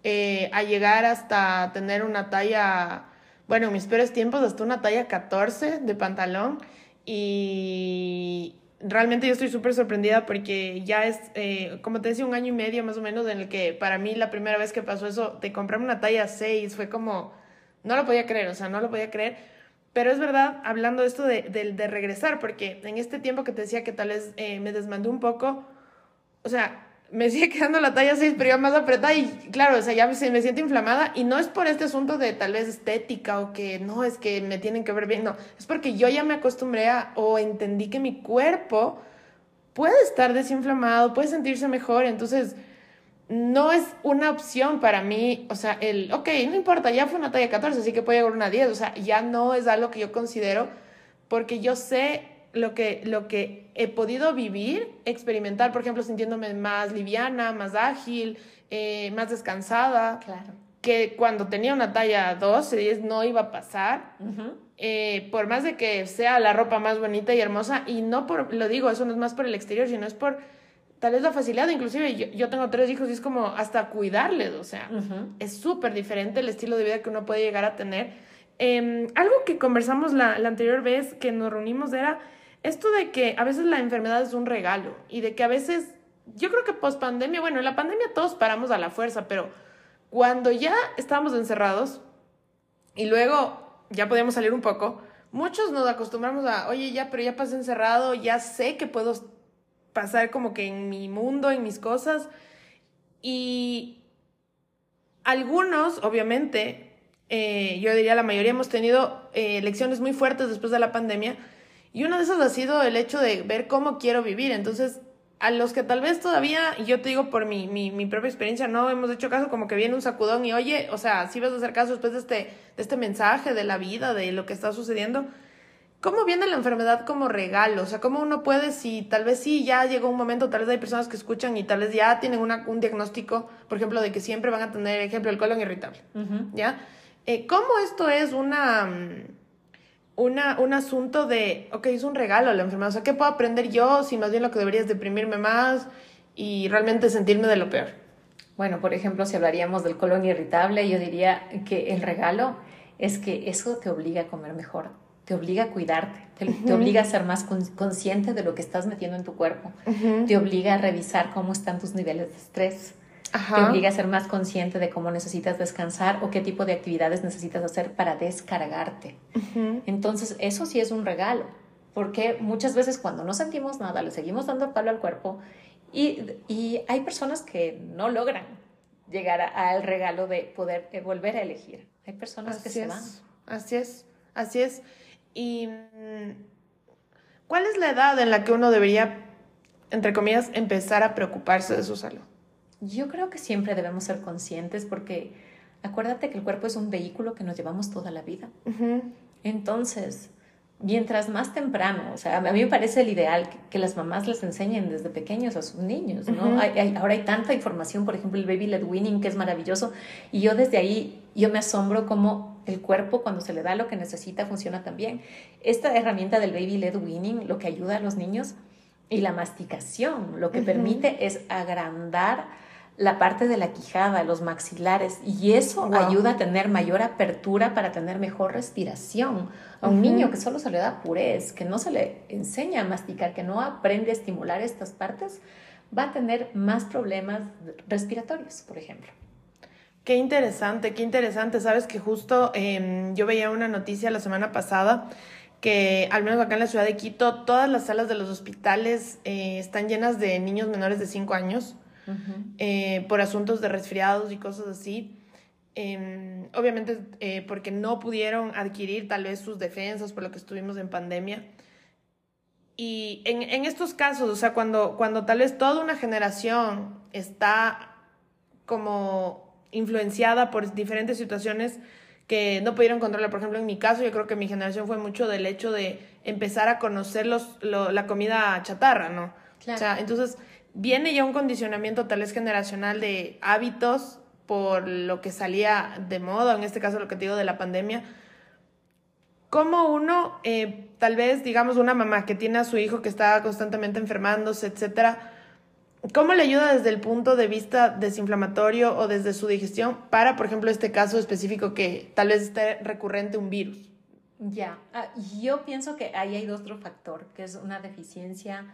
eh, a llegar hasta tener una talla bueno, en mis peores tiempos hasta una talla 14 de pantalón y realmente yo estoy súper sorprendida porque ya es, eh, como te decía, un año y medio más o menos en el que para mí la primera vez que pasó eso de comprarme una talla 6 fue como, no lo podía creer, o sea, no lo podía creer. Pero es verdad, hablando de esto de, de, regresar, porque en este tiempo que te decía que tal vez eh, me desmandé un poco, o sea, me sigue [LAUGHS] quedando la talla 6, pero ya más apretada y claro, o sea, ya me, siento inflamada y no es por este asunto de tal vez estética o que no, es que me tienen que ver bien, no, es porque yo ya me acostumbré a o entendí que mi cuerpo puede estar desinflamado, puede sentirse mejor, entonces no es una opción para mí, o sea, el, ok, no importa, ya fue una talla 14, así que puedo llegar una 10, o sea, ya no es algo que yo considero porque yo sé lo que, lo que he podido vivir, experimentar, por ejemplo, sintiéndome más liviana, más ágil, eh, más descansada. Claro. Que cuando tenía una talla 12, 10 no iba a pasar. Eh, por más de que sea la ropa más bonita y hermosa, y no por, lo digo, eso no es más por el exterior, sino es por tal vez la facilidad, inclusive yo, yo tengo tres hijos y es como hasta cuidarles, o sea, es súper diferente el estilo de vida que uno puede llegar a tener. Em, algo que conversamos la, la anterior vez que nos reunimos era esto de que a veces la enfermedad es un regalo y de que a veces, yo creo que post pandemia, bueno, en la pandemia todos paramos a la fuerza, pero cuando ya estábamos encerrados y luego ya podíamos salir un poco, muchos nos acostumbramos a, oye, ya, pero ya pasé encerrado, ya sé que puedo pasar como que en mi mundo, en mis cosas. Y algunos, obviamente, eh, yo diría la mayoría hemos tenido eh, lecciones muy fuertes después de la pandemia y una de esas ha sido el hecho de ver cómo quiero vivir. Entonces, a los que tal vez todavía, y yo te digo por mi, mi, mi, propia experiencia, no hemos hecho caso, como que viene un sacudón y oye, o sea, si vas a hacer caso después de este, de este mensaje, de la vida, de lo que está sucediendo, ¿cómo viene la enfermedad como regalo? O sea, ¿cómo uno puede, si tal vez sí, ya llegó un momento, tal vez hay personas que escuchan y tal vez ya tienen una, un diagnóstico, por ejemplo, de que siempre van a tener, ejemplo, el colon irritable, ¿ya? Eh, ¿Cómo esto es una una, un asunto de, ok, es un regalo la enfermedad, o sea, ¿qué puedo aprender yo si más bien lo que debería es deprimirme más y realmente sentirme de lo peor? Bueno, por ejemplo, si hablaríamos del colon irritable, yo diría que el regalo es que eso te obliga a comer mejor, te obliga a cuidarte, te, obliga a ser más consciente de lo que estás metiendo en tu cuerpo, te obliga a revisar cómo están tus niveles de estrés, te obliga a ser más consciente de cómo necesitas descansar o qué tipo de actividades necesitas hacer para descargarte. Entonces, eso sí es un regalo. porque muchas veces cuando no sentimos nada le seguimos dando palo al cuerpo y, y hay personas que no logran llegar al regalo de poder eh, volver a elegir. Hay personas que se van. Así es, así es. ¿Y mm, cuál es la edad en la que uno debería, entre comillas, empezar a preocuparse de su salud? Yo creo que siempre debemos ser conscientes porque acuérdate que el cuerpo es un vehículo que nos llevamos toda la vida. Entonces, mientras más temprano, o sea, a mí me parece el ideal que, las mamás les enseñen desde pequeños a sus niños, ¿no? ahora hay tanta información, por ejemplo, el baby led winning, que es maravilloso, y yo desde ahí, yo me asombro cómo el cuerpo cuando se le da lo que necesita funciona también. Esta herramienta del baby led winning lo que ayuda a los niños y la masticación, lo que permite es agrandar la parte de la quijada, los maxilares, y eso ayuda a tener mayor apertura para tener mejor respiración. A un niño que solo se le da purez, que no se le enseña a masticar, que no aprende a estimular estas partes, va a tener más problemas respiratorios, por ejemplo. Qué interesante, qué interesante. Sabes que justo em, yo veía una noticia la semana pasada que al menos acá en la ciudad de Quito, todas las salas de los hospitales eh, están llenas de niños menores de 5 años eh, por asuntos de resfriados y cosas así. Em, obviamente eh, porque no pudieron adquirir tal vez sus defensas por lo que estuvimos en pandemia. Y en, en estos casos, o sea, cuando, cuando tal vez toda una generación está como influenciada por diferentes situaciones que no pudieron controlar. Por ejemplo, en mi caso, yo creo que mi generación fue mucho del hecho de empezar a conocer los, la comida chatarra, ¿no? O sea, entonces viene ya un condicionamiento tal vez generacional de hábitos por lo que salía de moda, en este caso lo que te digo de la pandemia. ¿Cómo uno, eh, tal vez, digamos, una mamá que tiene a su hijo que está constantemente enfermándose, etcétera, ¿Cómo le ayuda desde el punto de vista desinflamatorio o desde su digestión para, por ejemplo, este caso específico que tal vez esté recurrente un virus? Ya, ah, yo pienso que ahí hay otro factor, que es una deficiencia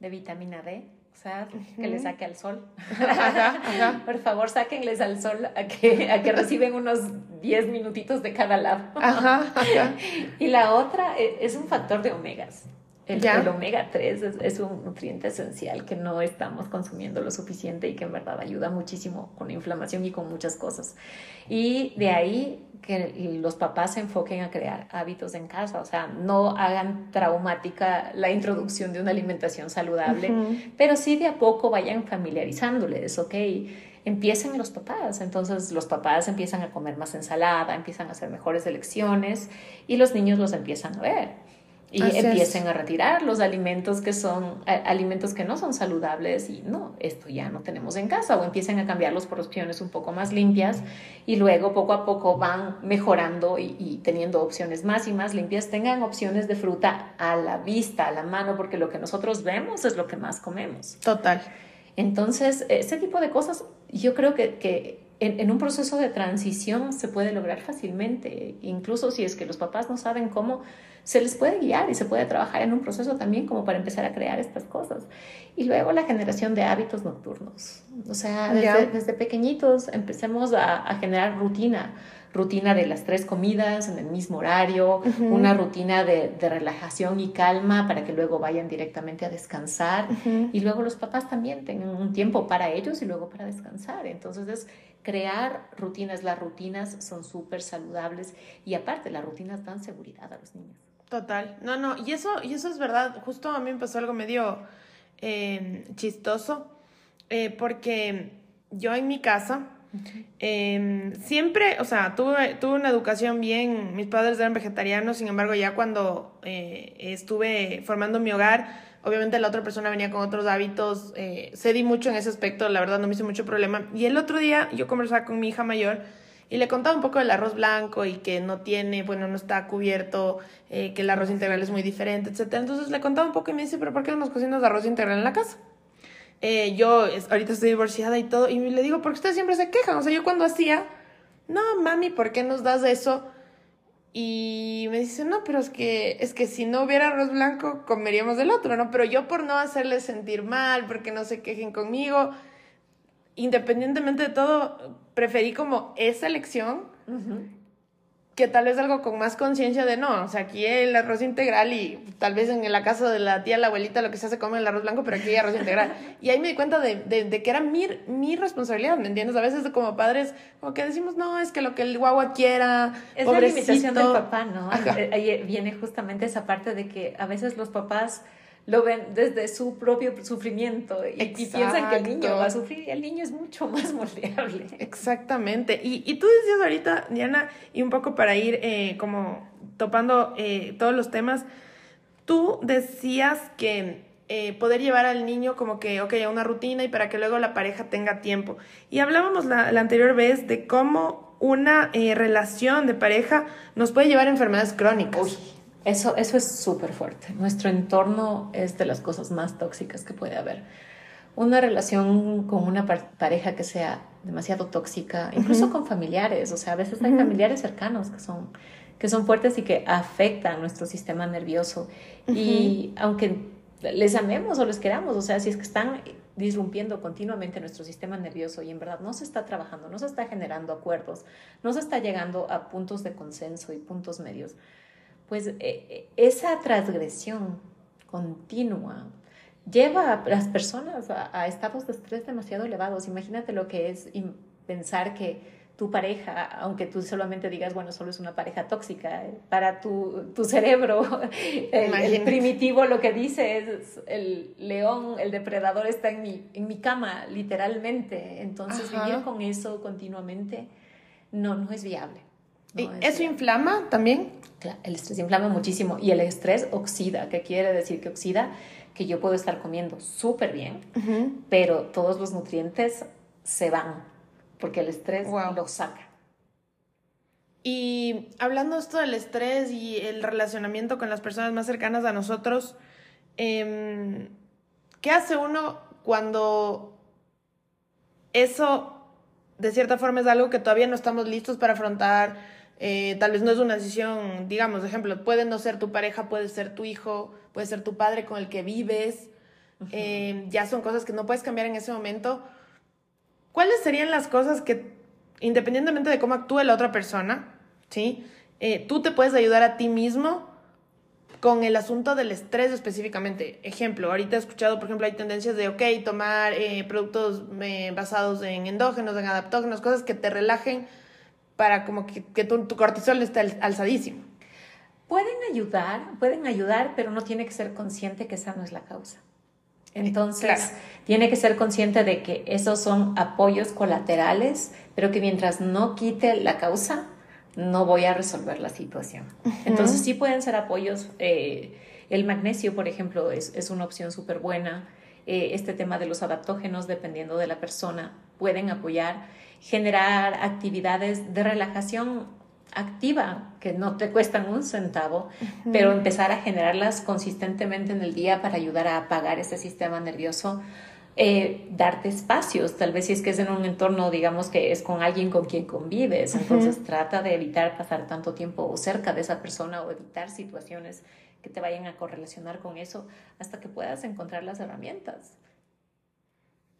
de vitamina D o sea, que le saque al sol. [LAUGHS] Por favor, sáquenles al sol a que, a que reciben unos 10 minutitos de cada lado. [LAUGHS] y la otra e, es un factor de omegas. El, el omega 3 es, es, un nutriente esencial que no estamos consumiendo lo suficiente y que en verdad ayuda muchísimo con la inflamación y con muchas cosas. Y de ahí que los papás se enfoquen a crear hábitos en casa, o sea, no hagan traumática la introducción de una alimentación saludable, pero sí de a poco vayan familiarizándoles, ¿ok? Empiecen los papás, entonces los papás empiezan a comer más ensalada, empiezan a hacer mejores elecciones y los niños los empiezan a ver y empiecen a retirar los alimentos que son alimentos que no son saludables y no, esto ya no tenemos en casa o empiecen a cambiarlos por opciones un poco más limpias y luego poco a poco van mejorando y, y, teniendo opciones más y más limpias, tengan opciones de fruta a la vista, a la mano, porque lo que nosotros vemos es lo que más comemos. Total. Entonces, ese tipo de cosas yo creo que, que en, en, un proceso de transición se puede lograr fácilmente, incluso si es que los papás no saben cómo se les puede guiar y se puede trabajar en un proceso también como para empezar a crear estas cosas. Y luego la generación de hábitos nocturnos. O sea, desde, pequeñitos empecemos a, generar rutina, rutina de las tres comidas en el mismo horario, una rutina de, de, relajación y calma para que luego vayan directamente a descansar. Y luego los papás también tengan un tiempo para ellos y luego para descansar. Entonces es crear rutinas. Las rutinas son súper saludables y aparte las rutinas dan seguridad a los niños. Total. No, no, y eso, y eso es verdad. Justo a mí me pasó algo medio eh, chistoso, eh, porque yo en mi casa em, siempre, o sea, tuve, tuve una educación bien, mis padres eran vegetarianos, sin embargo, ya cuando eh, estuve formando mi hogar, obviamente la otra persona venía con otros hábitos, cedí mucho en ese aspecto, la verdad no me hizo mucho problema. Y el otro día yo conversaba con mi hija mayor, y le contaba un poco del arroz blanco y que no tiene, bueno, no está cubierto, eh, que el arroz integral es muy diferente, etc. Entonces le contaba un poco y me dice, pero ¿por qué no nos cocinas arroz integral en la casa? Eh, yo ahorita estoy divorciada y todo, y le digo, porque ustedes siempre se quejan. O sea, yo cuando hacía, no, mami, ¿por qué nos das eso? Y me dice, no, pero es que, es que si no hubiera arroz blanco, comeríamos del otro, ¿no? Pero yo por no hacerles sentir mal, porque no se quejen conmigo, independientemente de todo, preferí como esa elección que tal vez algo con más conciencia de no, o sea, aquí el arroz integral y tal vez en la casa de la tía, la abuelita, lo que se hace come el arroz blanco, pero aquí hay arroz integral. [LAUGHS] Y ahí me di cuenta de, de, que era mi, mi responsabilidad, ¿me entiendes? A veces como padres, como que decimos, no, es que lo que el guagua quiera, Es la limitación del papá, ¿no? Ahí viene justamente esa parte de que a veces los papás lo ven desde su propio sufrimiento y, piensan que el niño va a sufrir y el niño es mucho [LAUGHS] más moldeable. Exactamente. Y, y tú decías ahorita, Diana, y un poco para ir eh, como topando eh, todos los temas, tú decías que eh, poder llevar al niño como que, ok, a una rutina y para que luego la pareja tenga tiempo. Y hablábamos la, la anterior vez de cómo una relación de pareja nos puede llevar a enfermedades crónicas. Eso, eso es súper fuerte. Nuestro entorno es de las cosas más tóxicas que puede haber. Una relación con una pareja que sea demasiado tóxica, incluso con familiares, o sea, a veces hay familiares cercanos que son, que son fuertes y que afectan nuestro sistema nervioso. Y aunque les amemos o les queramos, o sea, si es que están disrumpiendo continuamente nuestro sistema nervioso y en verdad no se está trabajando, no se está generando acuerdos, no se está llegando a puntos de consenso y puntos medios, pues eh, eh, esa transgresión continua lleva a las personas a, estados de estrés demasiado elevados. Imagínate lo que es pensar que tu pareja, aunque tú solamente digas, bueno, solo es una pareja tóxica, eh, para tu, tu cerebro, [LAUGHS] el, primitivo lo que dice es, el león, el depredador está en mi, en mi cama, literalmente. Entonces, vivir con eso continuamente no, no es viable. ¿Y ¿Eso inflama también? Claro, el estrés inflama muchísimo y el estrés oxida. ¿Qué quiere decir que oxida? Que yo puedo estar comiendo súper bien, pero todos los nutrientes se van porque el estrés lo saca. Y hablando esto del estrés y el relacionamiento con las personas más cercanas a nosotros, em, ¿qué hace uno cuando eso de cierta forma es algo que todavía no estamos listos para afrontar? Eh, tal vez no es una decisión, digamos, de ejemplo, puede no ser tu pareja, puede ser tu hijo, puede ser tu padre con el que vives. Eh, ya son cosas que no puedes cambiar en ese momento. ¿Cuáles serían las cosas que, independientemente de cómo actúe la otra persona, ¿sí? Eh, tú te puedes ayudar a ti mismo con el asunto del estrés específicamente. Ejemplo, ahorita he escuchado, por ejemplo, hay tendencias de, ok, tomar productos basados en endógenos, en adaptógenos, cosas que te relajen para como que, tu, cortisol esté alzadísimo. Pueden ayudar, pueden ayudar, pero no tiene que ser consciente que esa no es la causa. Entonces, tiene que ser consciente de que esos son apoyos colaterales, pero que mientras no quite la causa, no voy a resolver la situación. Entonces, sí pueden ser apoyos. Eh, el magnesio, por ejemplo, es, es una opción súper buena. Eh, este tema de los adaptógenos, dependiendo de la persona, pueden apoyar generar actividades de relajación activa que no te cuestan un centavo, pero empezar a generarlas consistentemente en el día para ayudar a apagar ese sistema nervioso. Eh, darte espacios, tal vez si es que es en un entorno, digamos que es con alguien con quien convives, entonces trata de evitar pasar tanto tiempo cerca de esa persona o evitar situaciones que te vayan a correlacionar con eso hasta que puedas encontrar las herramientas.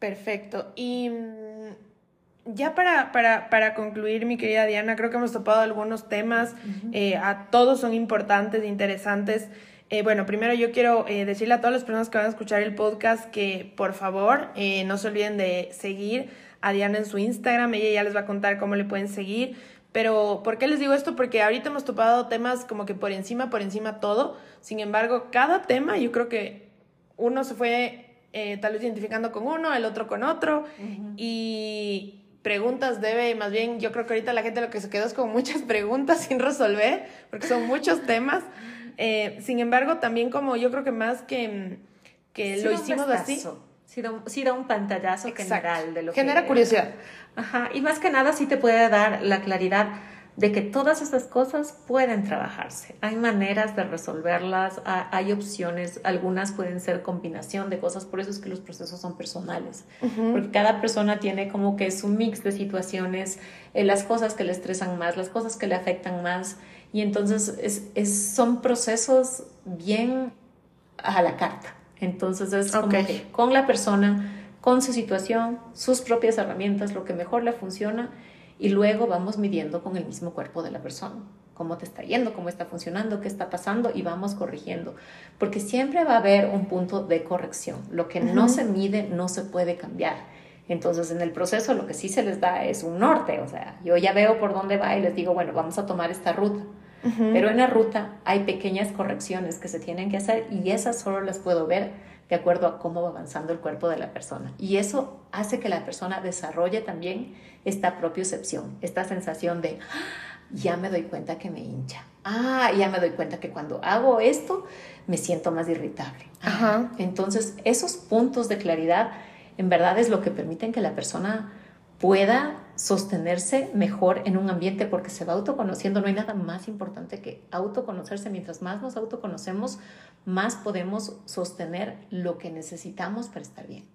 Perfecto. Y mm, ya para, para, para, concluir, mi querida Diana, creo que hemos topado algunos temas, eh, a todos son importantes, e interesantes. Eh, bueno, primero yo quiero eh, decirle a todas las personas que van a escuchar el podcast que por favor no se olviden de seguir a Diana en su Instagram, ella ya les va a contar cómo le pueden seguir. Pero, ¿por qué les digo esto? Porque ahorita hemos topado temas como que por encima, por encima todo. Sin embargo, cada tema yo creo que uno se fue tal vez identificando con uno, el otro con otro. Y preguntas debe, más bien yo creo que ahorita la gente lo que se quedó es con muchas [LAUGHS] preguntas sin resolver, porque son muchos temas. Eh, sin embargo, también como yo creo que más que, que lo hicimos así. Sí da, un pantallazo general de lo Genera que... Genera curiosidad. Ajá, y más que nada sí te puede dar la claridad de que todas esas cosas pueden trabajarse. Hay maneras de resolverlas, hay opciones, algunas pueden ser combinación de cosas, por eso es que los procesos son personales, porque cada persona tiene como que su mix de situaciones, eh, las cosas que le estresan más, las cosas que le afectan más, y entonces es, son procesos bien a la carta. Entonces es como que con la persona, con su situación, sus propias herramientas, lo que mejor le funciona y luego vamos midiendo con el mismo cuerpo de la persona. cómo te está yendo, cómo está funcionando, qué está pasando y vamos corrigiendo. Porque siempre va a haber un punto de corrección. Lo que no se mide no se puede cambiar. Entonces, en el proceso lo que sí se les da es un norte, o sea, yo ya veo por dónde va y les digo, bueno, vamos a tomar esta ruta. Pero en la ruta hay pequeñas correcciones que se tienen que hacer y esas solo las puedo ver de acuerdo a cómo va avanzando el cuerpo de la persona. Y eso hace que la persona desarrolle también esta propiocepción, esta sensación de, ah, ya me doy cuenta que me hincha. Ah, ya me doy cuenta que cuando hago esto me siento más irritable. Ajá. Entonces, esos puntos de claridad en verdad es lo que permiten que la persona pueda sostenerse mejor en un ambiente porque se va autoconociendo. No hay nada más importante que autoconocerse. Mientras más nos autoconocemos, más podemos sostener lo que necesitamos para estar bien.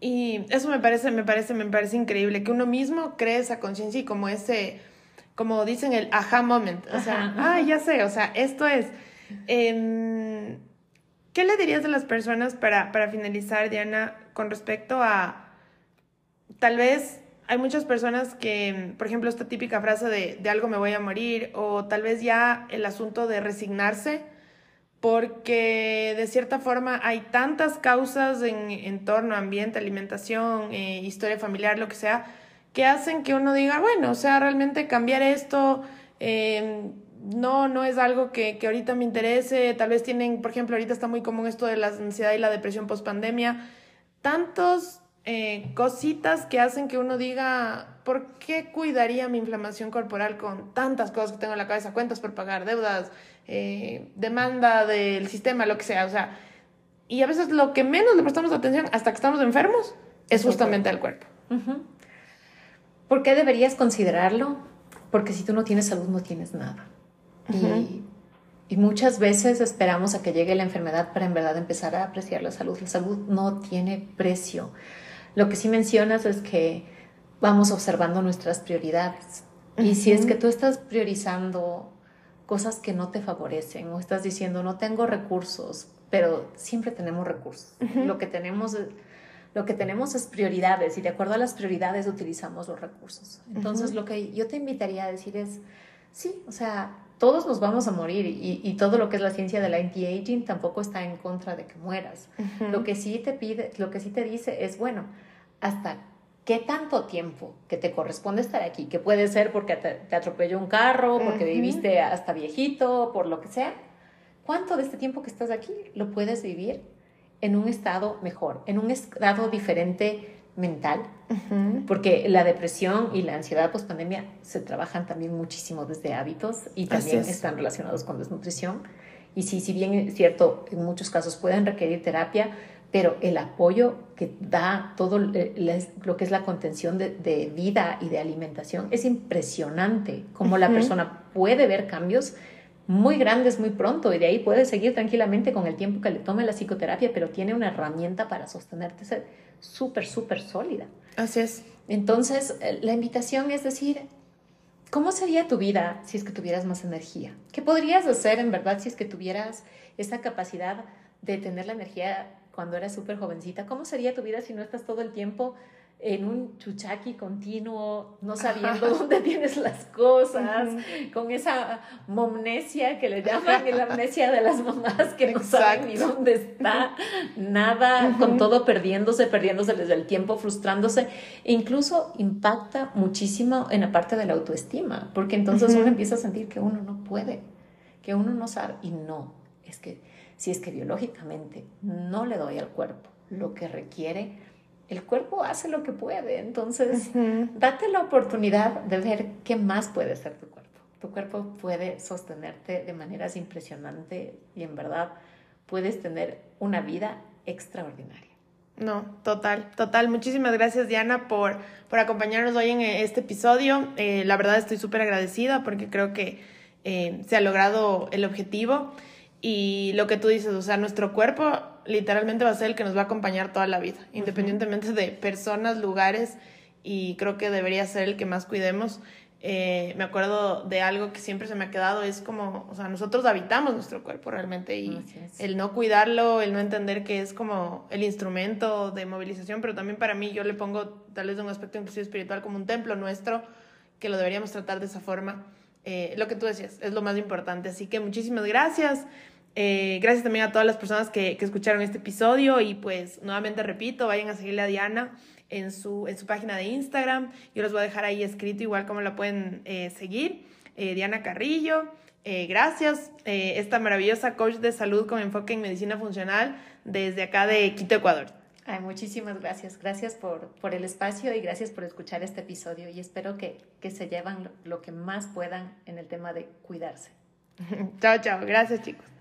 Y eso me parece, me parece, me parece increíble, que uno mismo cree esa conciencia y como ese, como dicen el aha moment, o sea, ah, ya sé, o sea, esto es... Em, ¿Qué le dirías a las personas para, para finalizar, Diana, con respecto a tal vez hay muchas personas que, por ejemplo, esta típica frase de, de algo me voy a morir o tal vez ya el asunto de resignarse porque de cierta forma hay tantas causas en, en torno a ambiente, alimentación, eh, historia familiar, lo que sea, que hacen que uno diga, bueno, o sea, realmente cambiar esto em, no, no es algo que, que, ahorita me interese, tal vez tienen, por ejemplo, ahorita está muy común esto de la ansiedad y la depresión post pandemia, tantos eh, cositas que hacen que uno diga, ¿por qué cuidaría mi inflamación corporal con tantas cosas que tengo en la cabeza? Cuentas por pagar, deudas, eh, demanda del sistema, lo que sea. O sea, y a veces lo que menos le prestamos atención hasta que estamos enfermos es justamente al cuerpo. ¿Por qué deberías considerarlo? Porque si tú no tienes salud, no tienes nada. y, y, muchas veces esperamos a que llegue la enfermedad para en verdad empezar a apreciar la salud. La salud no tiene precio. Lo que sí mencionas es que vamos observando nuestras prioridades. Y si es que tú estás priorizando cosas que no te favorecen o estás diciendo no tengo recursos, pero siempre tenemos recursos. Lo que tenemos lo que tenemos es prioridades y de acuerdo a las prioridades utilizamos los recursos. Entonces lo que yo te invitaría a decir es sí, o sea, todos nos vamos a morir y, y todo lo que es la ciencia del anti-aging tampoco está en contra de que mueras. Lo que sí te pide, lo que sí te dice es, bueno, hasta ¿Qué tanto tiempo que te corresponde estar aquí? Que puede ser porque te, atropelló un carro, porque viviste hasta viejito, por lo que sea. ¿Cuánto de este tiempo que estás aquí lo puedes vivir en un estado mejor, en un estado diferente mental? Porque la depresión y la ansiedad post pandemia se trabajan también muchísimo desde hábitos y también están relacionados con desnutrición. Y sí, si bien es cierto, en muchos casos pueden requerir terapia, pero el apoyo que da todo lo que es la contención de, vida y de alimentación es impresionante, como la persona puede ver cambios muy grandes muy pronto y de ahí puede seguir tranquilamente con el tiempo que le tome la psicoterapia, pero tiene una herramienta para sostenerte súper, súper sólida. Así es. Entonces, eh, la invitación es decir, ¿cómo sería tu vida si es que tuvieras más energía? ¿Qué podrías hacer en verdad si es que tuvieras esa capacidad de tener la energía cuando eras súper jovencita, ¿cómo sería tu vida si no estás todo el tiempo en un chuchaqui continuo, no sabiendo dónde tienes las cosas, con esa momnesia que le llaman, la amnesia de las mamás que no saben ni dónde está, nada, con todo perdiéndose, perdiéndose desde el tiempo, frustrándose, e incluso impacta muchísimo en la parte de la autoestima, porque entonces uno empieza a sentir que uno no puede, que uno no sabe, y no, es que si es que biológicamente no le doy al cuerpo lo que requiere, el cuerpo hace lo que puede. Entonces, date la oportunidad de ver qué más puede ser tu cuerpo. Tu cuerpo puede sostenerte de maneras impresionantes y en verdad puedes tener una vida extraordinaria. No, total, total. Muchísimas gracias Diana por, por acompañarnos hoy en este episodio. Eh, la verdad estoy súper agradecida porque creo que eh, se ha logrado el objetivo. Y lo que tú dices, o sea, nuestro cuerpo literalmente va a ser el que nos va a acompañar toda la vida, independientemente de personas, lugares, y creo que debería ser el que más cuidemos. Eh, me acuerdo de algo que siempre se me ha quedado, es como, o sea, nosotros habitamos nuestro cuerpo realmente y el no cuidarlo, el no entender que es como el instrumento de movilización, pero también para mí yo le pongo tal vez de un aspecto inclusive espiritual como un templo nuestro, que lo deberíamos tratar de esa forma eh, lo que tú decías, es lo más importante. Así que muchísimas gracias. Eh, gracias también a todas las personas que, que, escucharon este episodio y pues nuevamente repito, vayan a seguirle a Diana en su, en su página de Instagram. Yo les voy a dejar ahí escrito igual como la pueden eh, seguir. Diana Carrillo. gracias, esta maravillosa coach de salud con enfoque en medicina funcional desde acá de Quito, Ecuador. Ay, muchísimas gracias. Gracias por, por, el espacio y gracias por escuchar este episodio y espero que, que se llevan lo, lo que más puedan en el tema de cuidarse. [LAUGHS] chao, chao. Gracias, chicos.